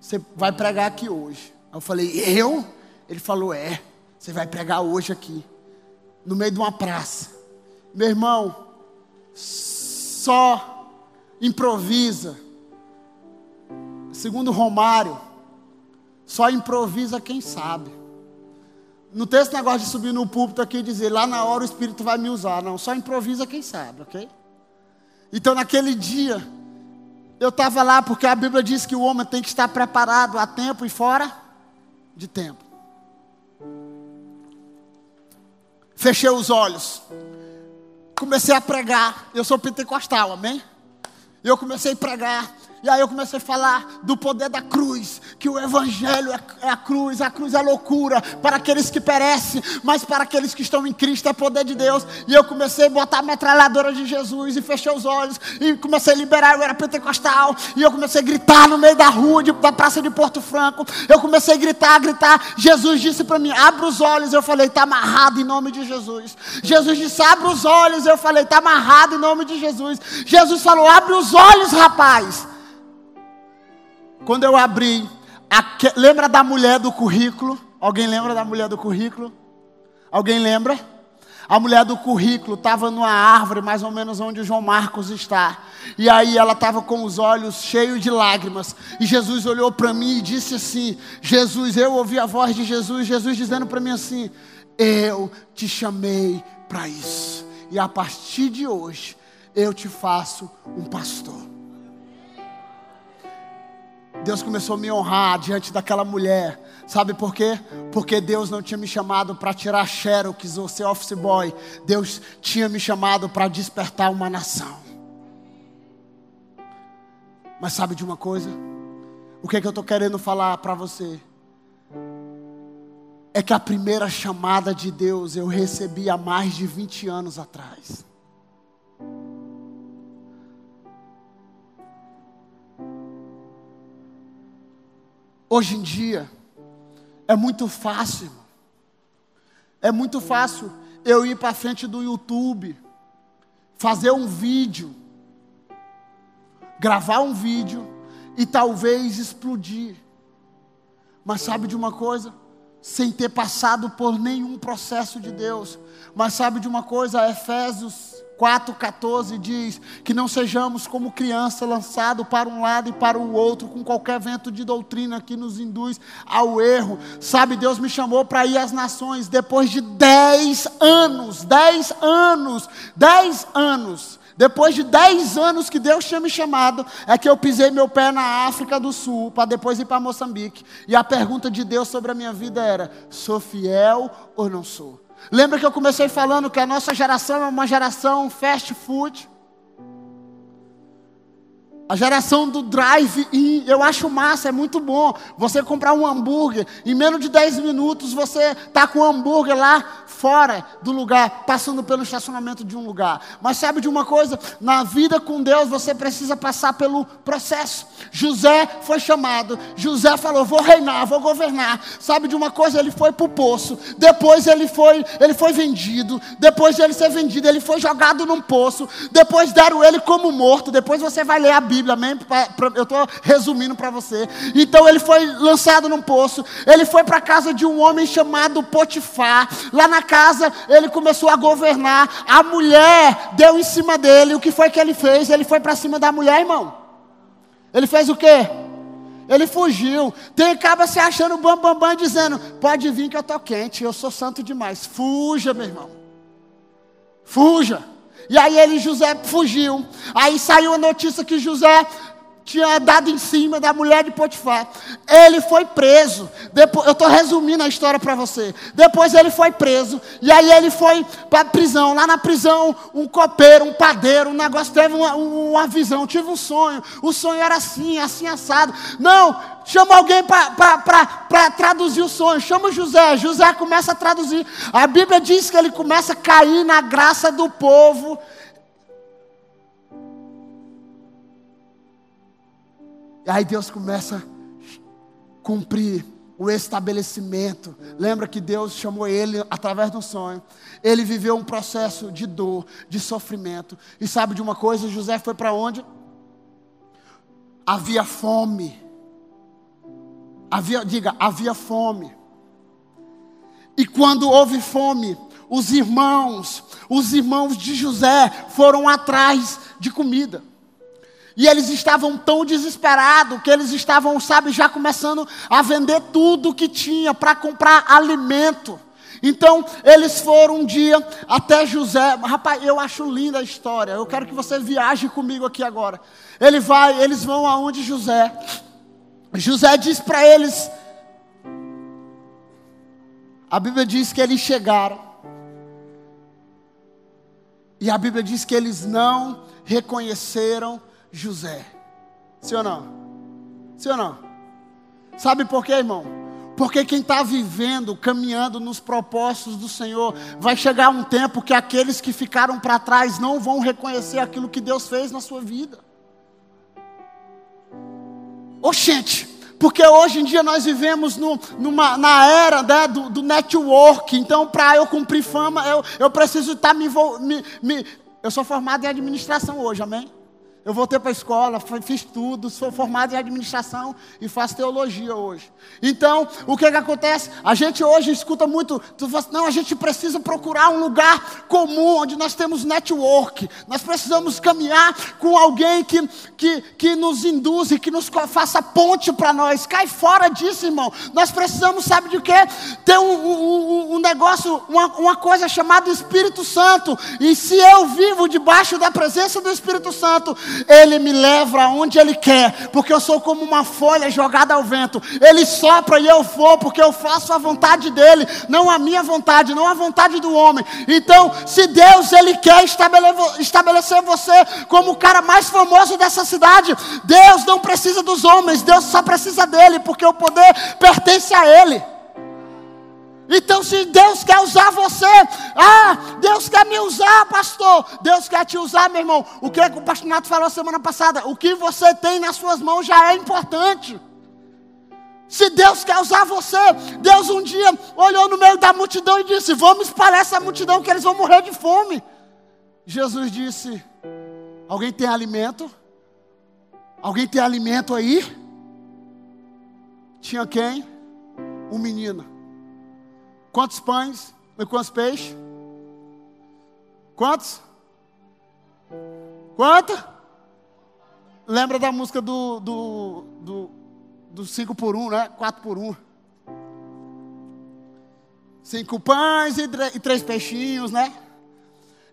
Você vai pregar aqui hoje. Eu falei: Eu? Ele falou: É. Você vai pregar hoje aqui, no meio de uma praça. Meu irmão, só improvisa. Segundo Romário, só improvisa quem sabe. Não tem esse negócio de subir no púlpito aqui e dizer, lá na hora o Espírito vai me usar. Não, só improvisa quem sabe, ok? Então naquele dia, eu estava lá porque a Bíblia diz que o homem tem que estar preparado a tempo e fora de tempo. Fechei os olhos. Comecei a pregar. Eu sou pentecostal, amém? Eu comecei a pregar. E aí eu comecei a falar do poder da cruz, que o evangelho é, é a cruz, a cruz é loucura para aqueles que perecem, mas para aqueles que estão em Cristo é poder de Deus. E eu comecei a botar a metralhadora de Jesus e fechei os olhos e comecei a liberar, eu era pentecostal, e eu comecei a gritar no meio da rua, de, da praça de Porto Franco. Eu comecei a gritar, a gritar. Jesus disse para mim: "Abra os olhos". Eu falei: "Está amarrado em nome de Jesus". Jesus disse: "Abra os olhos". Eu falei: "Está amarrado em nome de Jesus". Jesus falou: "Abre os olhos, rapaz". Quando eu abri, lembra da mulher do currículo? Alguém lembra da mulher do currículo? Alguém lembra? A mulher do currículo estava numa árvore, mais ou menos onde o João Marcos está. E aí ela estava com os olhos cheios de lágrimas. E Jesus olhou para mim e disse assim: Jesus, eu ouvi a voz de Jesus, Jesus dizendo para mim assim: Eu te chamei para isso. E a partir de hoje, eu te faço um pastor. Deus começou a me honrar diante daquela mulher. Sabe por quê? Porque Deus não tinha me chamado para tirar xerox ou ser office boy. Deus tinha me chamado para despertar uma nação. Mas sabe de uma coisa? O que é que eu estou querendo falar para você? É que a primeira chamada de Deus eu recebi há mais de 20 anos atrás. Hoje em dia, é muito fácil, é muito fácil eu ir para frente do YouTube, fazer um vídeo, gravar um vídeo e talvez explodir. Mas sabe de uma coisa? Sem ter passado por nenhum processo de Deus. Mas sabe de uma coisa? Efésios 4,14 diz que não sejamos como criança lançado para um lado e para o outro, com qualquer vento de doutrina que nos induz ao erro. Sabe, Deus me chamou para ir às nações depois de 10 anos, 10 anos, 10 anos. Depois de 10 anos que Deus tinha me chamado, é que eu pisei meu pé na África do Sul, para depois ir para Moçambique. E a pergunta de Deus sobre a minha vida era: sou fiel ou não sou? Lembra que eu comecei falando que a nossa geração é uma geração fast food? A geração do drive-in, eu acho massa, é muito bom. Você comprar um hambúrguer, em menos de 10 minutos você está com o hambúrguer lá fora do lugar, passando pelo estacionamento de um lugar. Mas sabe de uma coisa? Na vida com Deus você precisa passar pelo processo. José foi chamado, José falou: vou reinar, vou governar. Sabe de uma coisa? Ele foi para o poço, depois ele foi, ele foi vendido, depois de ele ser vendido, ele foi jogado num poço, depois deram ele como morto, depois você vai ler a Bíblia Bíblia, amém? Eu estou resumindo para você. Então ele foi lançado num poço, ele foi para a casa de um homem chamado Potifar. Lá na casa ele começou a governar. A mulher deu em cima dele. O que foi que ele fez? Ele foi para cima da mulher, irmão. Ele fez o quê? Ele fugiu. Tem acaba se achando bam, bam, bam, dizendo: Pode vir que eu estou quente, eu sou santo demais. Fuja, meu irmão. Fuja. E aí ele, José, fugiu. Aí saiu a notícia que José tinha dado em cima da mulher de Potifar. Ele foi preso. Depois, eu estou resumindo a história para você. Depois ele foi preso. E aí ele foi para a prisão. Lá na prisão, um copeiro, um padeiro, um negócio, teve uma, uma visão, tive um sonho. O sonho era assim, assim assado. Não, chama alguém para traduzir o sonho. Chama José. José começa a traduzir. A Bíblia diz que ele começa a cair na graça do povo. E aí Deus começa a cumprir o estabelecimento. Lembra que Deus chamou ele através de um sonho. Ele viveu um processo de dor, de sofrimento. E sabe de uma coisa? José foi para onde? Havia fome. Havia, diga, havia fome. E quando houve fome, os irmãos, os irmãos de José foram atrás de comida. E eles estavam tão desesperados que eles estavam, sabe, já começando a vender tudo que tinha para comprar alimento. Então, eles foram um dia até José. Rapaz, eu acho linda a história. Eu quero que você viaje comigo aqui agora. Ele vai, eles vão aonde José. José diz para eles. A Bíblia diz que eles chegaram. E a Bíblia diz que eles não reconheceram José. Sim ou não? Sim ou não? Sabe por quê, irmão? Porque quem está vivendo, caminhando nos propósitos do Senhor, vai chegar um tempo que aqueles que ficaram para trás não vão reconhecer aquilo que Deus fez na sua vida. Oxente, porque hoje em dia nós vivemos no, numa, na era né, do, do, network, então para eu cumprir fama, eu, eu preciso estar tá me, me, me. Eu sou formado em administração hoje, amém? Eu voltei para a escola, fiz tudo, sou formado em administração e faço teologia hoje. Então, o que, que acontece? A gente hoje escuta muito, fala, não, a gente precisa procurar um lugar comum, onde nós temos network. Nós precisamos caminhar com alguém que, que, que nos induza, que nos faça ponte para nós. Cai fora disso, irmão. Nós precisamos, sabe de quê? Ter um, um, um negócio, uma, uma coisa chamada Espírito Santo. E se eu vivo debaixo da presença do Espírito Santo, Ele me leva aonde Ele quer, porque eu sou como uma folha jogada ao vento. Ele sopra e eu vou, porque eu faço a vontade dEle, não a minha vontade, não a vontade do homem. Então, se Deus Ele quer estabelecer você como o cara mais famoso dessa cidade, Deus não precisa dos homens, Deus só precisa dEle, porque o poder pertence a Ele. Então, se Deus quer usar você, ah, Deus quer me usar, pastor. Deus quer te usar, meu irmão. O que, é o pastor Nato falou semana passada? O que você tem nas suas mãos já é importante. Se Deus quer usar você, Deus um dia olhou no meio da multidão e disse: Vamos espalhar essa multidão que eles vão morrer de fome. Jesus disse: Alguém tem alimento? Alguém tem alimento aí? Tinha quem? Um menino. Quantos pães e quantos peixes? Quantos? Quanto? Lembra da música do, do, do, do cinco por um, né? Quatro por um. Cinco pães e, e três peixinhos, né?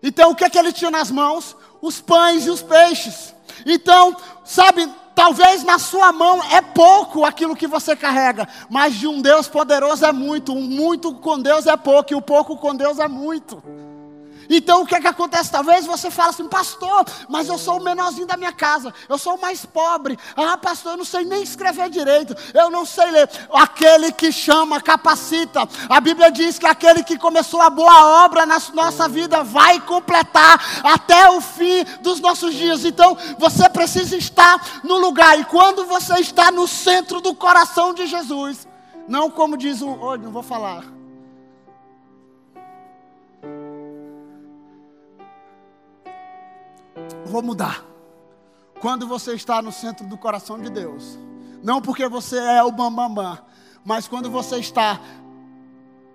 Então, o que é que ele tinha nas mãos? Os pães e os peixes. Então, sabe, Talvez na sua mão é pouco aquilo que você carrega, mas de um Deus poderoso é muito. Um muito com Deus é pouco, e o pouco com Deus é muito. Então o que é que acontece? Talvez você fale assim, pastor, mas eu sou o menorzinho da minha casa, eu sou o mais pobre. Ah, pastor, eu não sei nem escrever direito, eu não sei ler. Aquele que chama, capacita. A Bíblia diz que aquele que começou a boa obra na nossa vida vai completar até o fim dos nossos dias. Então você precisa estar no lugar, e quando você está no centro do coração de Jesus, não como diz o. Oh, não vou falar. Vou mudar. Quando você está no centro do coração de Deus, não porque você é o bambambam, bam, bam, mas quando você está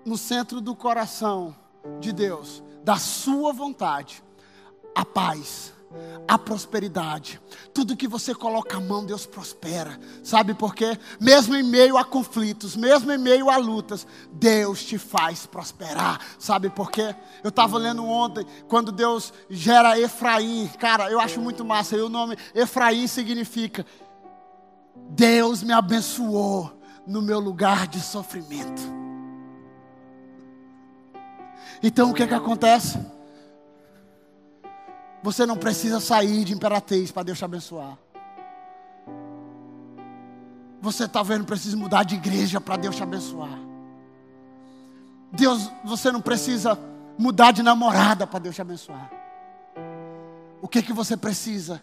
no centro do coração de Deus, da sua vontade, a paz, a prosperidade. Tudo que você coloca a mão, Deus prospera. Sabe por quê? Mesmo em meio a conflitos, mesmo em meio a lutas, Deus te faz prosperar. Sabe por quê? Eu estava lendo ontem, quando Deus gera Efraim. Cara, eu acho muito massa. E o nome Efraim significa: Deus me abençoou no meu lugar de sofrimento. Então o que é que acontece? Você não precisa sair de imperatriz para Deus te abençoar. Você talvez não precise mudar de igreja para Deus te abençoar. Deus, você não precisa mudar de namorada para Deus te abençoar. O que que você precisa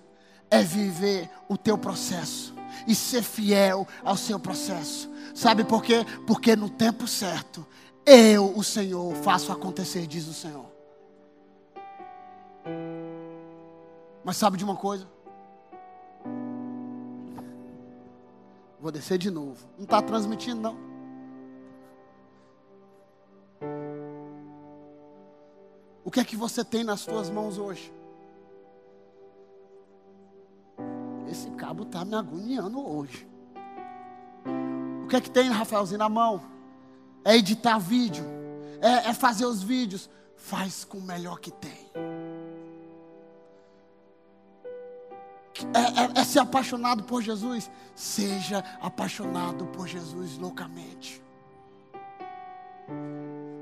é viver o teu processo e ser fiel ao seu processo. Sabe por quê? Porque no tempo certo, eu, o Senhor, faço acontecer, diz o Senhor. Mas sabe de uma coisa? Vou descer de novo. Não está transmitindo, não. O que é que você tem nas suas mãos hoje? Esse cabo está me agoniando hoje. O que é que tem, Rafaelzinho, na mão? É editar vídeo. É, é fazer os vídeos. Faz com o melhor que tem. É, é, é ser apaixonado por Jesus, seja apaixonado por Jesus loucamente.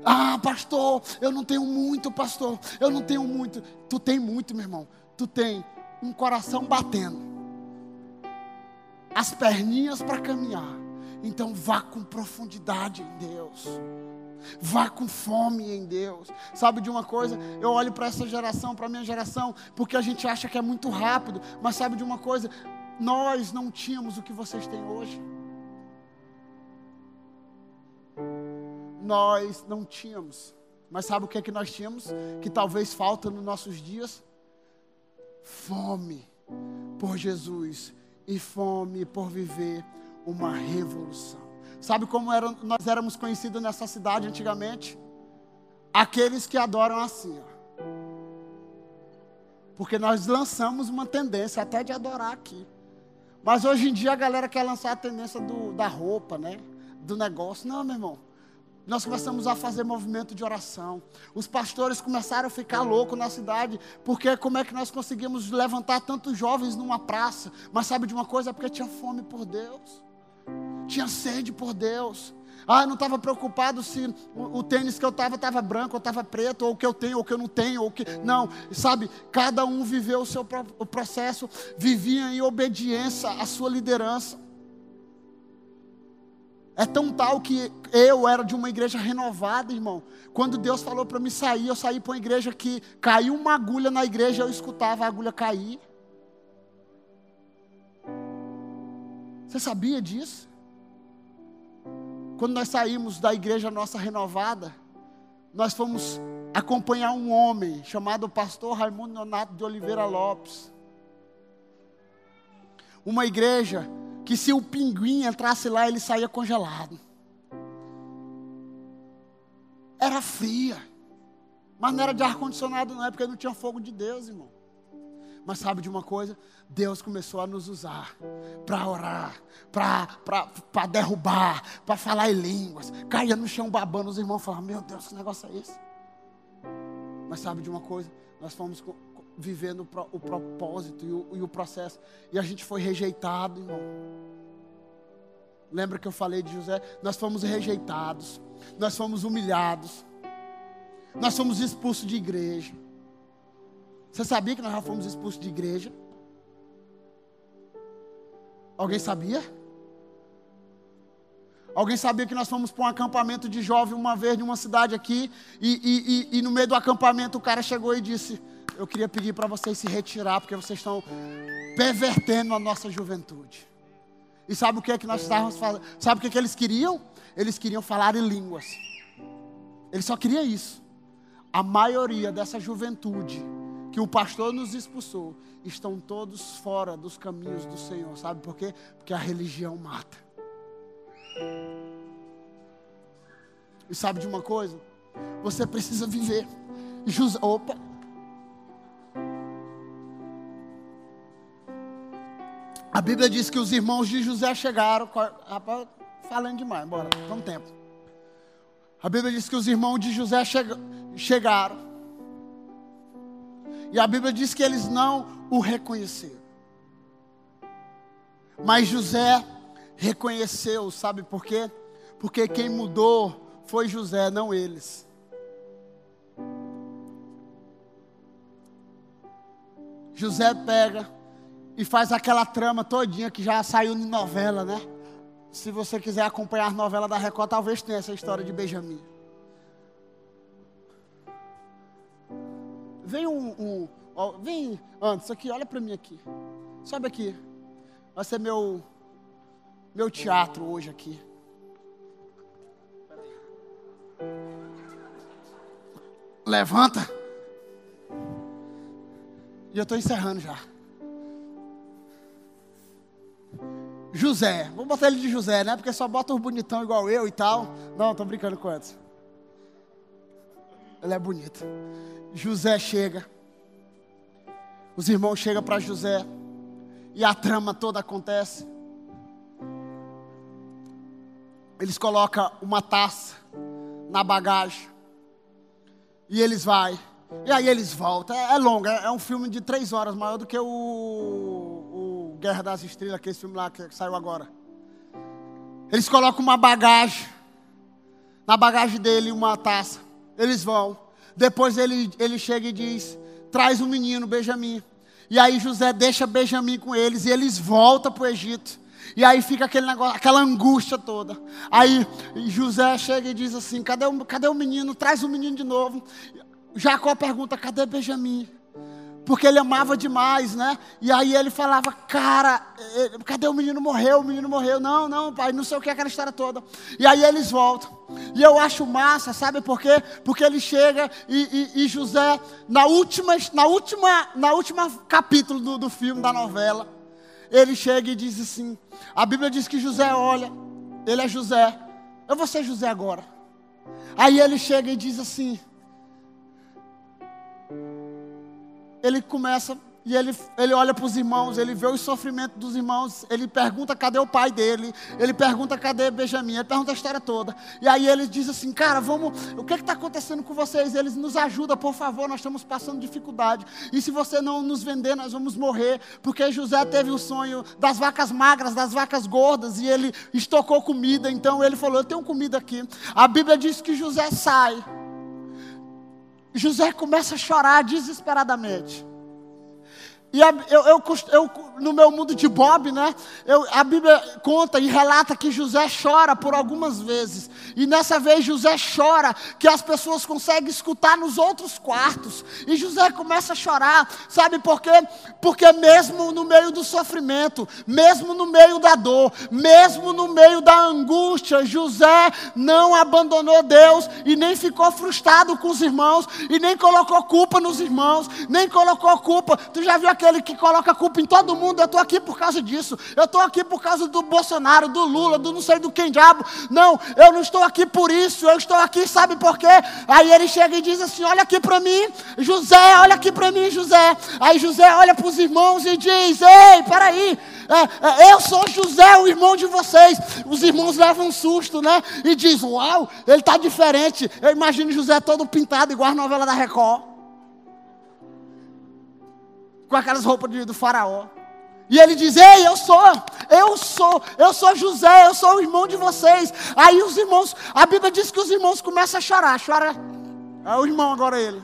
Ah, pastor, eu não tenho muito, pastor. Eu não tenho muito. Tu tem muito, meu irmão. Tu tem um coração batendo, as perninhas para caminhar. Então vá com profundidade em Deus. Vá com fome em Deus. Sabe de uma coisa? Eu olho para essa geração, para a minha geração, porque a gente acha que é muito rápido. Mas sabe de uma coisa? Nós não tínhamos o que vocês têm hoje. Nós não tínhamos. Mas sabe o que é que nós tínhamos? Que talvez falta nos nossos dias? Fome por Jesus e fome por viver uma revolução. Sabe como era, nós éramos conhecidos nessa cidade antigamente? Aqueles que adoram assim. Ó. Porque nós lançamos uma tendência até de adorar aqui. Mas hoje em dia a galera quer lançar a tendência do, da roupa, né? Do negócio. Não, meu irmão. Nós começamos a fazer movimento de oração. Os pastores começaram a ficar loucos na cidade, porque como é que nós conseguimos levantar tantos jovens numa praça? Mas sabe de uma coisa? É porque tinha fome por Deus, tinha sede por Deus. Ah, eu não estava preocupado se o, o, tênis que eu estava estava branco ou estava preto, ou o que eu tenho ou o que eu não tenho, ou que não, sabe? Cada um viveu o seu processo, vivia em obediência à sua liderança. É tão tal que eu era de uma igreja renovada, irmão. Quando Deus falou para mim sair, eu saí para uma igreja que caiu uma agulha na igreja, eu escutava a agulha cair. Você sabia disso? Quando nós saímos da igreja nossa renovada, nós fomos acompanhar um homem chamado pastor Raimundo Nonato de Oliveira Lopes. Uma igreja que se o pinguim entrasse lá, ele saía congelado. Era fria. Mas não era de ar-condicionado, não, é porque não tinha fogo de Deus, irmão. Mas sabe de uma coisa? Deus começou a nos usar para orar, para derrubar, para falar em línguas. Caía no chão babando, os irmãos falavam: Meu Deus, que negócio é esse? Mas sabe de uma coisa? Nós fomos vivendo o propósito e o, e o processo. E a gente foi rejeitado, irmão. Lembra que eu falei de José? Nós fomos rejeitados, nós fomos humilhados, nós fomos expulsos de igreja. Você sabia que nós já fomos expulsos de igreja? Alguém sabia? Alguém sabia que nós fomos para um acampamento de jovem uma vez em uma cidade aqui, e, e, e, e no meio do acampamento o cara chegou e disse: eu queria pedir para vocês se retirar, porque vocês estão pervertendo a nossa juventude. E sabe o que é que nós estávamos fazendo? Sabe o que, é que eles queriam? Eles queriam falar em línguas. Eles só queriam isso. A maioria dessa juventude que o pastor nos expulsou estão todos fora dos caminhos do Senhor. Sabe por quê? Porque a religião mata. E sabe de uma coisa? Você precisa viver. José, opa, A Bíblia diz que os irmãos de José chegaram. Rapaz, falando demais, bora, toma tempo. A Bíblia diz que os irmãos de José chegaram. E a Bíblia diz que eles não o reconheceram. Mas José reconheceu, sabe por quê? Porque quem mudou foi José, não eles. José pega e faz aquela trama todinha que já saiu em novela, né? Se você quiser acompanhar a novela da Record, talvez tenha essa história de Benjamin. Vem um, um ó, vem antes aqui, olha para mim aqui. Sobe aqui. Vai ser meu meu teatro hoje aqui. Levanta. E eu estou encerrando já. José. Vamos botar ele de José, né? Porque só bota os bonitão igual eu e tal. Não, tô brincando com eles. Ele é bonito. José chega. Os irmãos chegam para José. E a trama toda acontece. Eles colocam uma taça na bagagem. E eles vai. E aí eles voltam. É, é longo, é, é um filme de três horas, maior do que o Guerra das Estrelas, aquele filme lá que saiu agora. Eles colocam uma bagagem, na bagagem dele uma taça. Eles vão. Depois ele, ele chega e diz: traz o um menino, Benjamim. E aí José deixa Benjamim com eles e eles voltam para o Egito. E aí fica aquele negócio, aquela angústia toda. Aí José chega e diz assim: cadê o, cadê o menino? Traz o menino de novo. Jacó pergunta: cadê Benjamim? Porque ele amava demais, né? E aí ele falava, cara, eh, cadê o menino morreu? O menino morreu. Não, não, pai, não sei o que é aquela história toda. E aí eles voltam. E eu acho massa, sabe por quê? Porque ele chega e, e, e José, na última, na última, na última capítulo do, do filme, da novela, ele chega e diz assim: a Bíblia diz que José olha, ele é José, eu vou ser José agora. Aí ele chega e diz assim: ele começa, E ele, ele olha para os irmãos, ele vê o sofrimento dos irmãos, ele pergunta cadê o pai dele, ele pergunta cadê Benjamin, ele pergunta a história toda. E aí ele diz assim, cara, vamos, o que está acontecendo com vocês? Eles nos ajudam, por favor, nós estamos passando dificuldade. E se você não nos vender, nós vamos morrer. Porque José teve o sonho das vacas magras, das vacas gordas, e ele estocou comida. Então ele falou, eu tenho comida aqui. A Bíblia diz que José sai. José começa a chorar desesperadamente. E a, eu, eu, eu, no meu mundo de Bob, né? Eu, a Bíblia conta e relata que José chora por algumas vezes. E nessa vez José chora que as pessoas conseguem escutar nos outros quartos. E José começa a chorar, sabe por quê? Porque mesmo no meio do sofrimento, mesmo no meio da dor, mesmo no meio da angústia, José não abandonou Deus e nem ficou frustrado com os irmãos e nem colocou culpa nos irmãos, nem colocou culpa. Tu já viu aquele aquele que coloca culpa em todo mundo. Eu estou aqui por causa disso. Eu estou aqui por causa do Bolsonaro, do Lula, do não sei do quem diabo. Não, eu não estou aqui por isso. Eu estou aqui, sabe por quê? Aí ele chega e diz assim: Olha aqui para mim, José, olha aqui para mim, José. Aí José olha para os irmãos e diz: Ei, peraí. É, é, eu sou José, o irmão de vocês. Os irmãos levam um susto, né? E diz: Uau, ele está diferente. Eu imagino José todo pintado, igual a novela da Record com aquelas roupas do faraó. E ele diz: Ei, eu sou, eu sou, eu sou José, eu sou o irmão de vocês. Aí os irmãos, a Bíblia diz que os irmãos começam a chorar. Chora, é o irmão agora ele.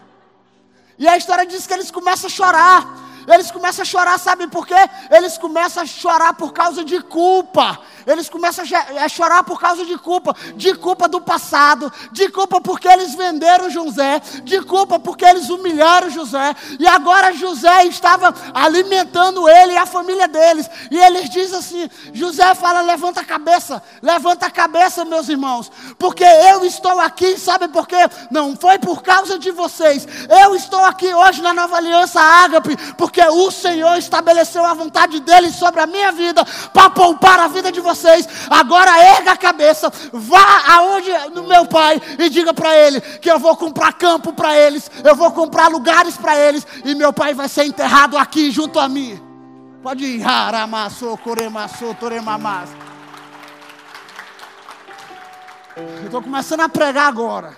E a história diz que eles começam a chorar. Eles começam a chorar, sabe por quê? Eles começam a chorar por causa de culpa. Eles começam a chorar por causa de culpa, de culpa do passado, de culpa porque eles venderam José, de culpa porque eles humilharam José, e agora José estava alimentando ele e a família deles. E eles dizem assim: José fala, levanta a cabeça, levanta a cabeça, meus irmãos, porque eu estou aqui, sabe por quê? Não foi por causa de vocês. Eu estou aqui hoje na nova aliança Ágape, porque o Senhor estabeleceu a vontade dele sobre a minha vida para poupar a vida de vocês vocês. Agora erga a cabeça, vá aonde no meu pai e diga para ele que eu vou comprar campo para eles, eu vou comprar lugares para eles e meu pai vai ser enterrado aqui junto a mim. Pode ir, haramassou, coremassou, toremamas. Eu estou começando a pregar agora.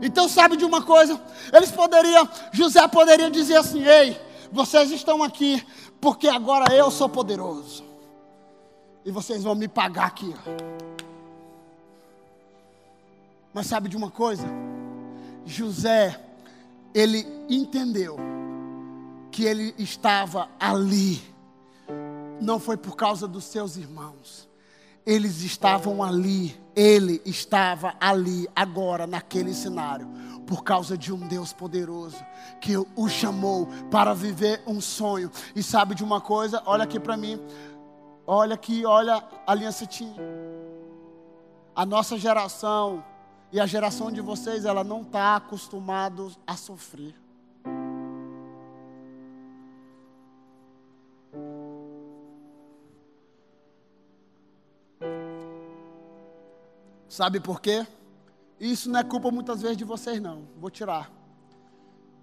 Então, sabe de uma coisa? Eles poderiam, José poderia dizer assim: Ei, vocês estão aqui porque agora eu sou poderoso. E vocês vão me pagar aqui. Mas sabe de uma coisa? José, ele entendeu que ele estava ali, não foi por causa dos seus irmãos, eles estavam ali, ele estava ali, agora, naquele cenário, por causa de um Deus poderoso que o chamou para viver um sonho. E sabe de uma coisa? Olha aqui para mim. Olha aqui, olha a aliança tinha. A nossa geração e a geração de vocês, ela não está acostumada a sofrer. Sabe por quê? Isso não é culpa muitas vezes de vocês, não. Vou tirar.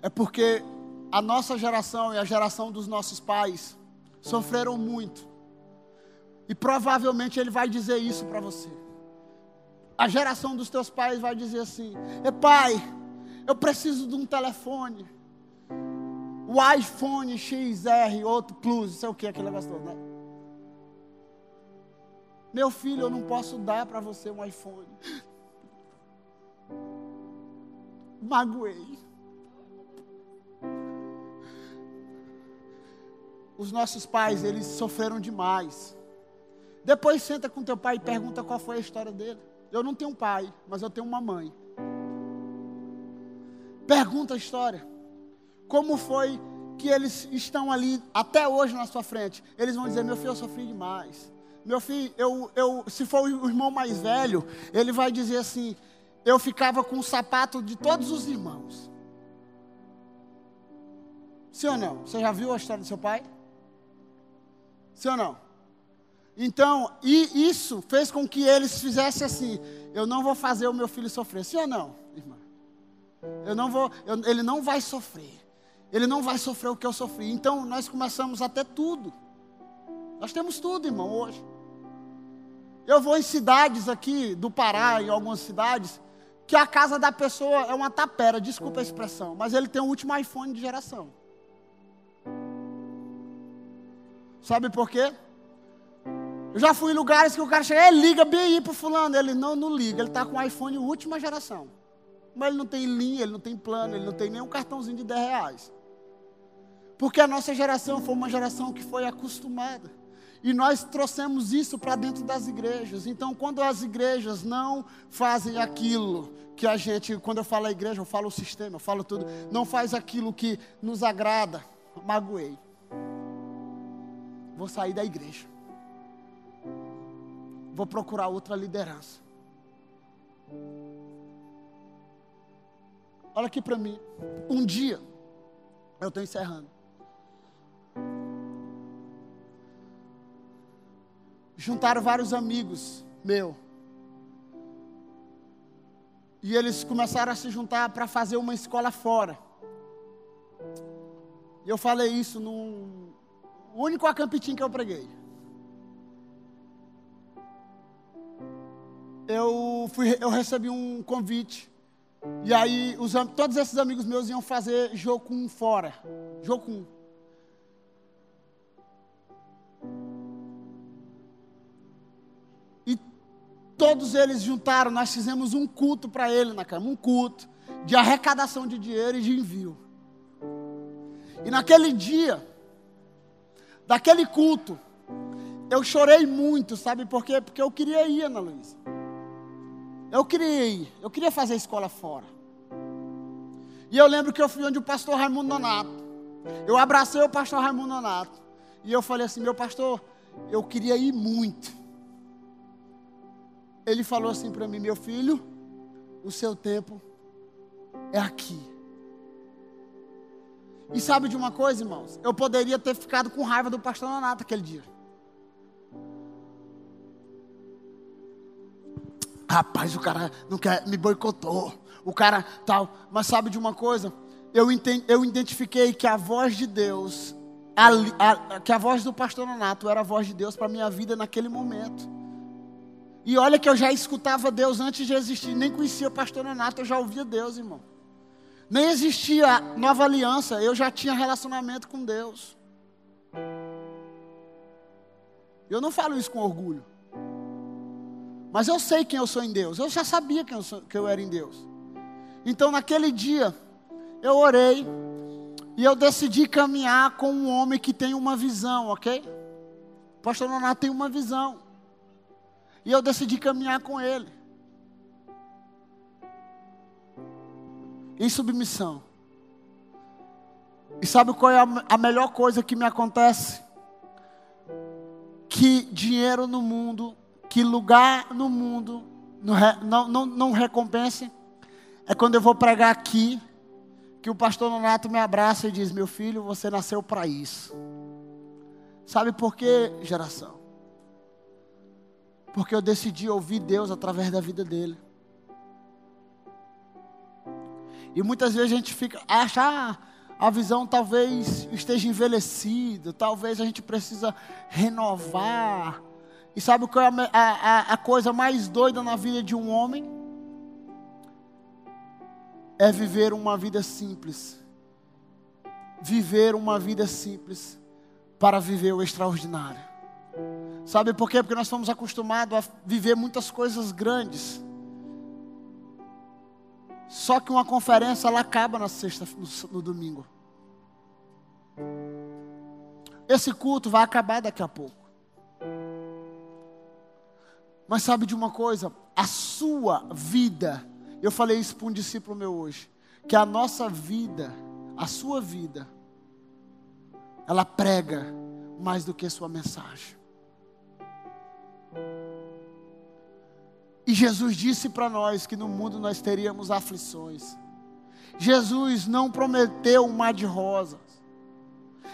É porque a nossa geração e a geração dos nossos pais sofreram muito. E provavelmente ele vai dizer isso para você. A geração dos teus pais vai dizer assim: "É pai, eu preciso de um telefone. O iPhone XR, outro Plus, sei o que, aquele negócio todo, né? Meu filho, eu não posso dar para você um iPhone magoei. Os nossos pais, eles sofreram demais. Depois senta com teu pai e pergunta qual foi a história dele. Eu não tenho um pai, mas eu tenho uma mãe. Pergunta a história. Como foi que eles estão ali até hoje na sua frente? Eles vão dizer: Meu filho, eu sofri demais. Meu filho, eu, eu, se for o irmão mais velho, ele vai dizer assim: eu ficava com o sapato de todos os irmãos. Sim ou não? Você já viu a história do seu pai? Sim ou não? Então, e isso fez com que eles fizessem assim: eu não vou fazer o meu filho sofrer. Sim ou não, irmã? Eu não vou, eu, ele não vai sofrer. Ele não vai sofrer o que eu sofri. Então nós começamos a ter tudo. Nós temos tudo, irmão, hoje. Eu vou em cidades aqui do Pará, em algumas cidades, que a casa da pessoa é uma tapera, desculpa a expressão, mas ele tem o último iPhone de geração. Sabe por quê? Eu já fui em lugares que o cara chega, liga bem aí pro fulano. Ele não, não liga, ele está com o iPhone última geração. Mas ele não tem linha, ele não tem plano, ele não tem nem um cartãozinho de 10 reais. Porque a nossa geração foi uma geração que foi acostumada. E nós trouxemos isso para dentro das igrejas. Então, quando as igrejas não fazem aquilo que a gente, quando eu falo a igreja, eu falo o sistema, eu falo tudo, não faz aquilo que nos agrada, magoei. Vou sair da igreja. Vou procurar outra liderança. Olha aqui para mim. Um dia, eu estou encerrando. Juntaram vários amigos meu. E eles começaram a se juntar para fazer uma escola fora. E eu falei isso no único acampitim que eu preguei. Eu, fui, eu recebi um convite. E aí os, todos esses amigos meus iam fazer Jocum fora. Jocum. Todos eles juntaram, nós fizemos um culto para ele na cama, um culto de arrecadação de dinheiro e de envio. E naquele dia, daquele culto, eu chorei muito, sabe por quê? Porque eu queria ir, Ana Luísa. Eu queria ir, eu queria fazer a escola fora. E eu lembro que eu fui onde o pastor Raimundo Nonato. Eu abracei o pastor Raimundo Nonato. E eu falei assim: meu pastor, eu queria ir muito ele falou assim para mim: Meu filho, o seu tempo é aqui. E sabe de uma coisa, irmãos? Eu poderia ter ficado com raiva do pastor Nonato aquele dia. Rapaz, o cara não quer, me boicotou. O cara tal. Mas sabe de uma coisa? Eu, entendi, eu identifiquei que a voz de Deus, a, a, que a voz do pastor Nonato era a voz de Deus para minha vida naquele momento. E olha que eu já escutava Deus antes de existir, nem conhecia o pastor Renato, eu já ouvia Deus, irmão. Nem existia nova aliança, eu já tinha relacionamento com Deus. Eu não falo isso com orgulho. Mas eu sei quem eu sou em Deus. Eu já sabia quem eu, sou, que eu era em Deus. Então naquele dia, eu orei e eu decidi caminhar com um homem que tem uma visão, ok? O pastor Nonato tem uma visão. E eu decidi caminhar com Ele. Em submissão. E sabe qual é a, melhor coisa que me acontece? Que dinheiro no mundo, que lugar no mundo não, não, não recompense. É quando eu vou pregar aqui, que o pastor Nonato me abraça e diz: Meu filho, você nasceu para isso. Sabe por quê, geração? Porque eu decidi ouvir Deus através da vida dele. E muitas vezes a gente fica, acha, ah, a visão talvez esteja envelhecida, talvez a gente precisa renovar. E sabe qual é a, a, a coisa mais doida na vida de um homem? É viver uma vida simples. Viver uma vida simples para viver o extraordinário. Sabe por quê? Porque nós estamos acostumados a viver muitas coisas grandes. Só que uma conferência ela acaba na sexta, no, no domingo. Esse culto vai acabar daqui a pouco. Mas sabe de uma coisa? A sua vida, eu falei isso para um discípulo meu hoje, que a nossa vida, a sua vida, ela prega mais do que sua mensagem. E Jesus disse para nós que no mundo nós teríamos aflições. Jesus não prometeu um mar de rosas.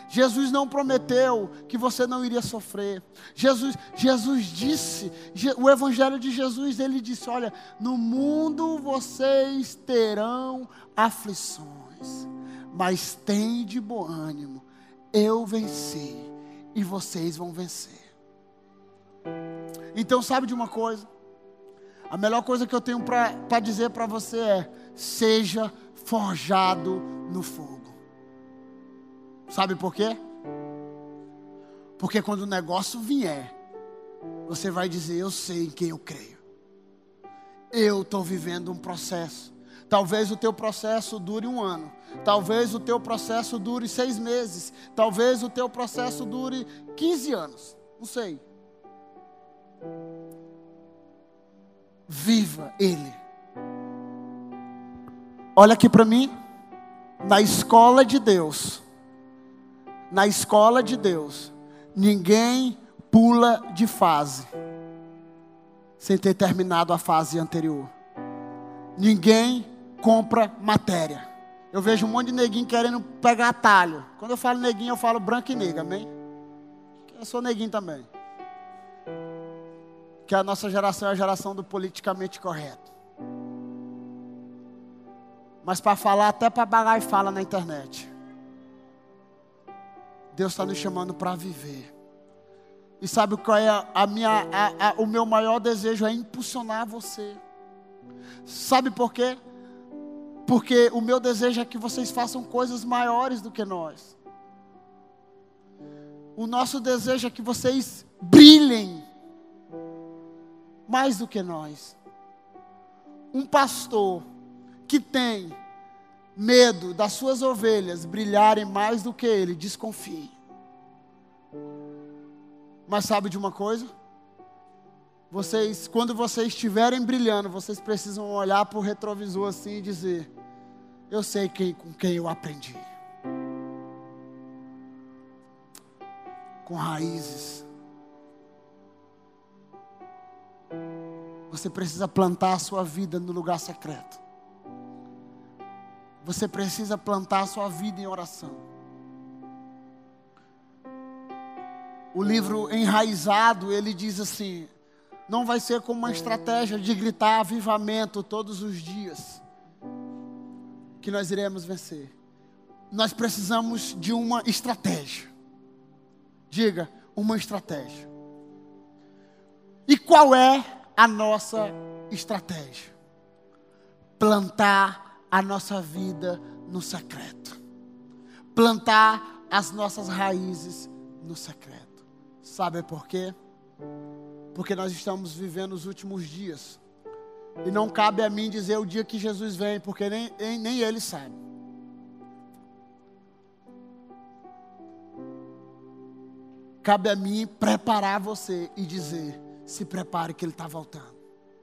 Jesus não prometeu que você não iria sofrer. Jesus, Jesus disse, o evangelho de Jesus, ele disse, olha, no mundo vocês terão aflições, mas tem de bom ânimo. Eu venci e vocês vão vencer. Então, sabe de uma coisa? A melhor coisa que eu tenho para dizer para você é: seja forjado no fogo. Sabe por quê? Porque quando o negócio vier, você vai dizer: Eu sei em quem eu creio. Eu estou vivendo um processo. Talvez o teu processo dure um ano. Talvez o teu processo dure seis meses. Talvez o teu processo dure 15 anos. Não sei. Viva Ele. Olha aqui para mim. Na escola de Deus. Na escola de Deus. Ninguém pula de fase sem ter terminado a fase anterior. Ninguém compra matéria. Eu vejo um monte de neguinho querendo pegar atalho. Quando eu falo neguinho, eu falo branco e negro, amém? Eu sou neguinho também. Que a nossa geração é a geração do politicamente correto. Mas para falar, até para e fala na internet. Deus está nos chamando para viver. E sabe qual é a minha, a, a, o meu maior desejo é impulsionar você. Sabe por quê? Porque o meu desejo é que vocês façam coisas maiores do que nós. O nosso desejo é que vocês brilhem mais do que nós. Um pastor que tem medo das suas ovelhas brilharem mais do que ele, desconfie. Mas sabe de uma coisa? Vocês, quando vocês estiverem brilhando, vocês precisam olhar para o retrovisor assim e dizer: Eu sei quem, com quem eu aprendi. Com raízes. Você precisa plantar a sua vida no lugar secreto. Você precisa plantar a sua vida em oração. o livro Enraizado, ele diz assim: não vai ser como uma estratégia de gritar avivamento todos os dias que nós iremos vencer. Nós precisamos de uma estratégia. Diga, uma estratégia. E qual é a nossa estratégia? Plantar a nossa vida no secreto. Plantar as nossas raízes no secreto. Sabe por quê? Porque nós estamos vivendo os últimos dias. E não cabe a mim dizer o dia que Jesus vem, porque nem, nem ele sabe. Cabe a mim preparar você e dizer: se prepare que ele está voltando.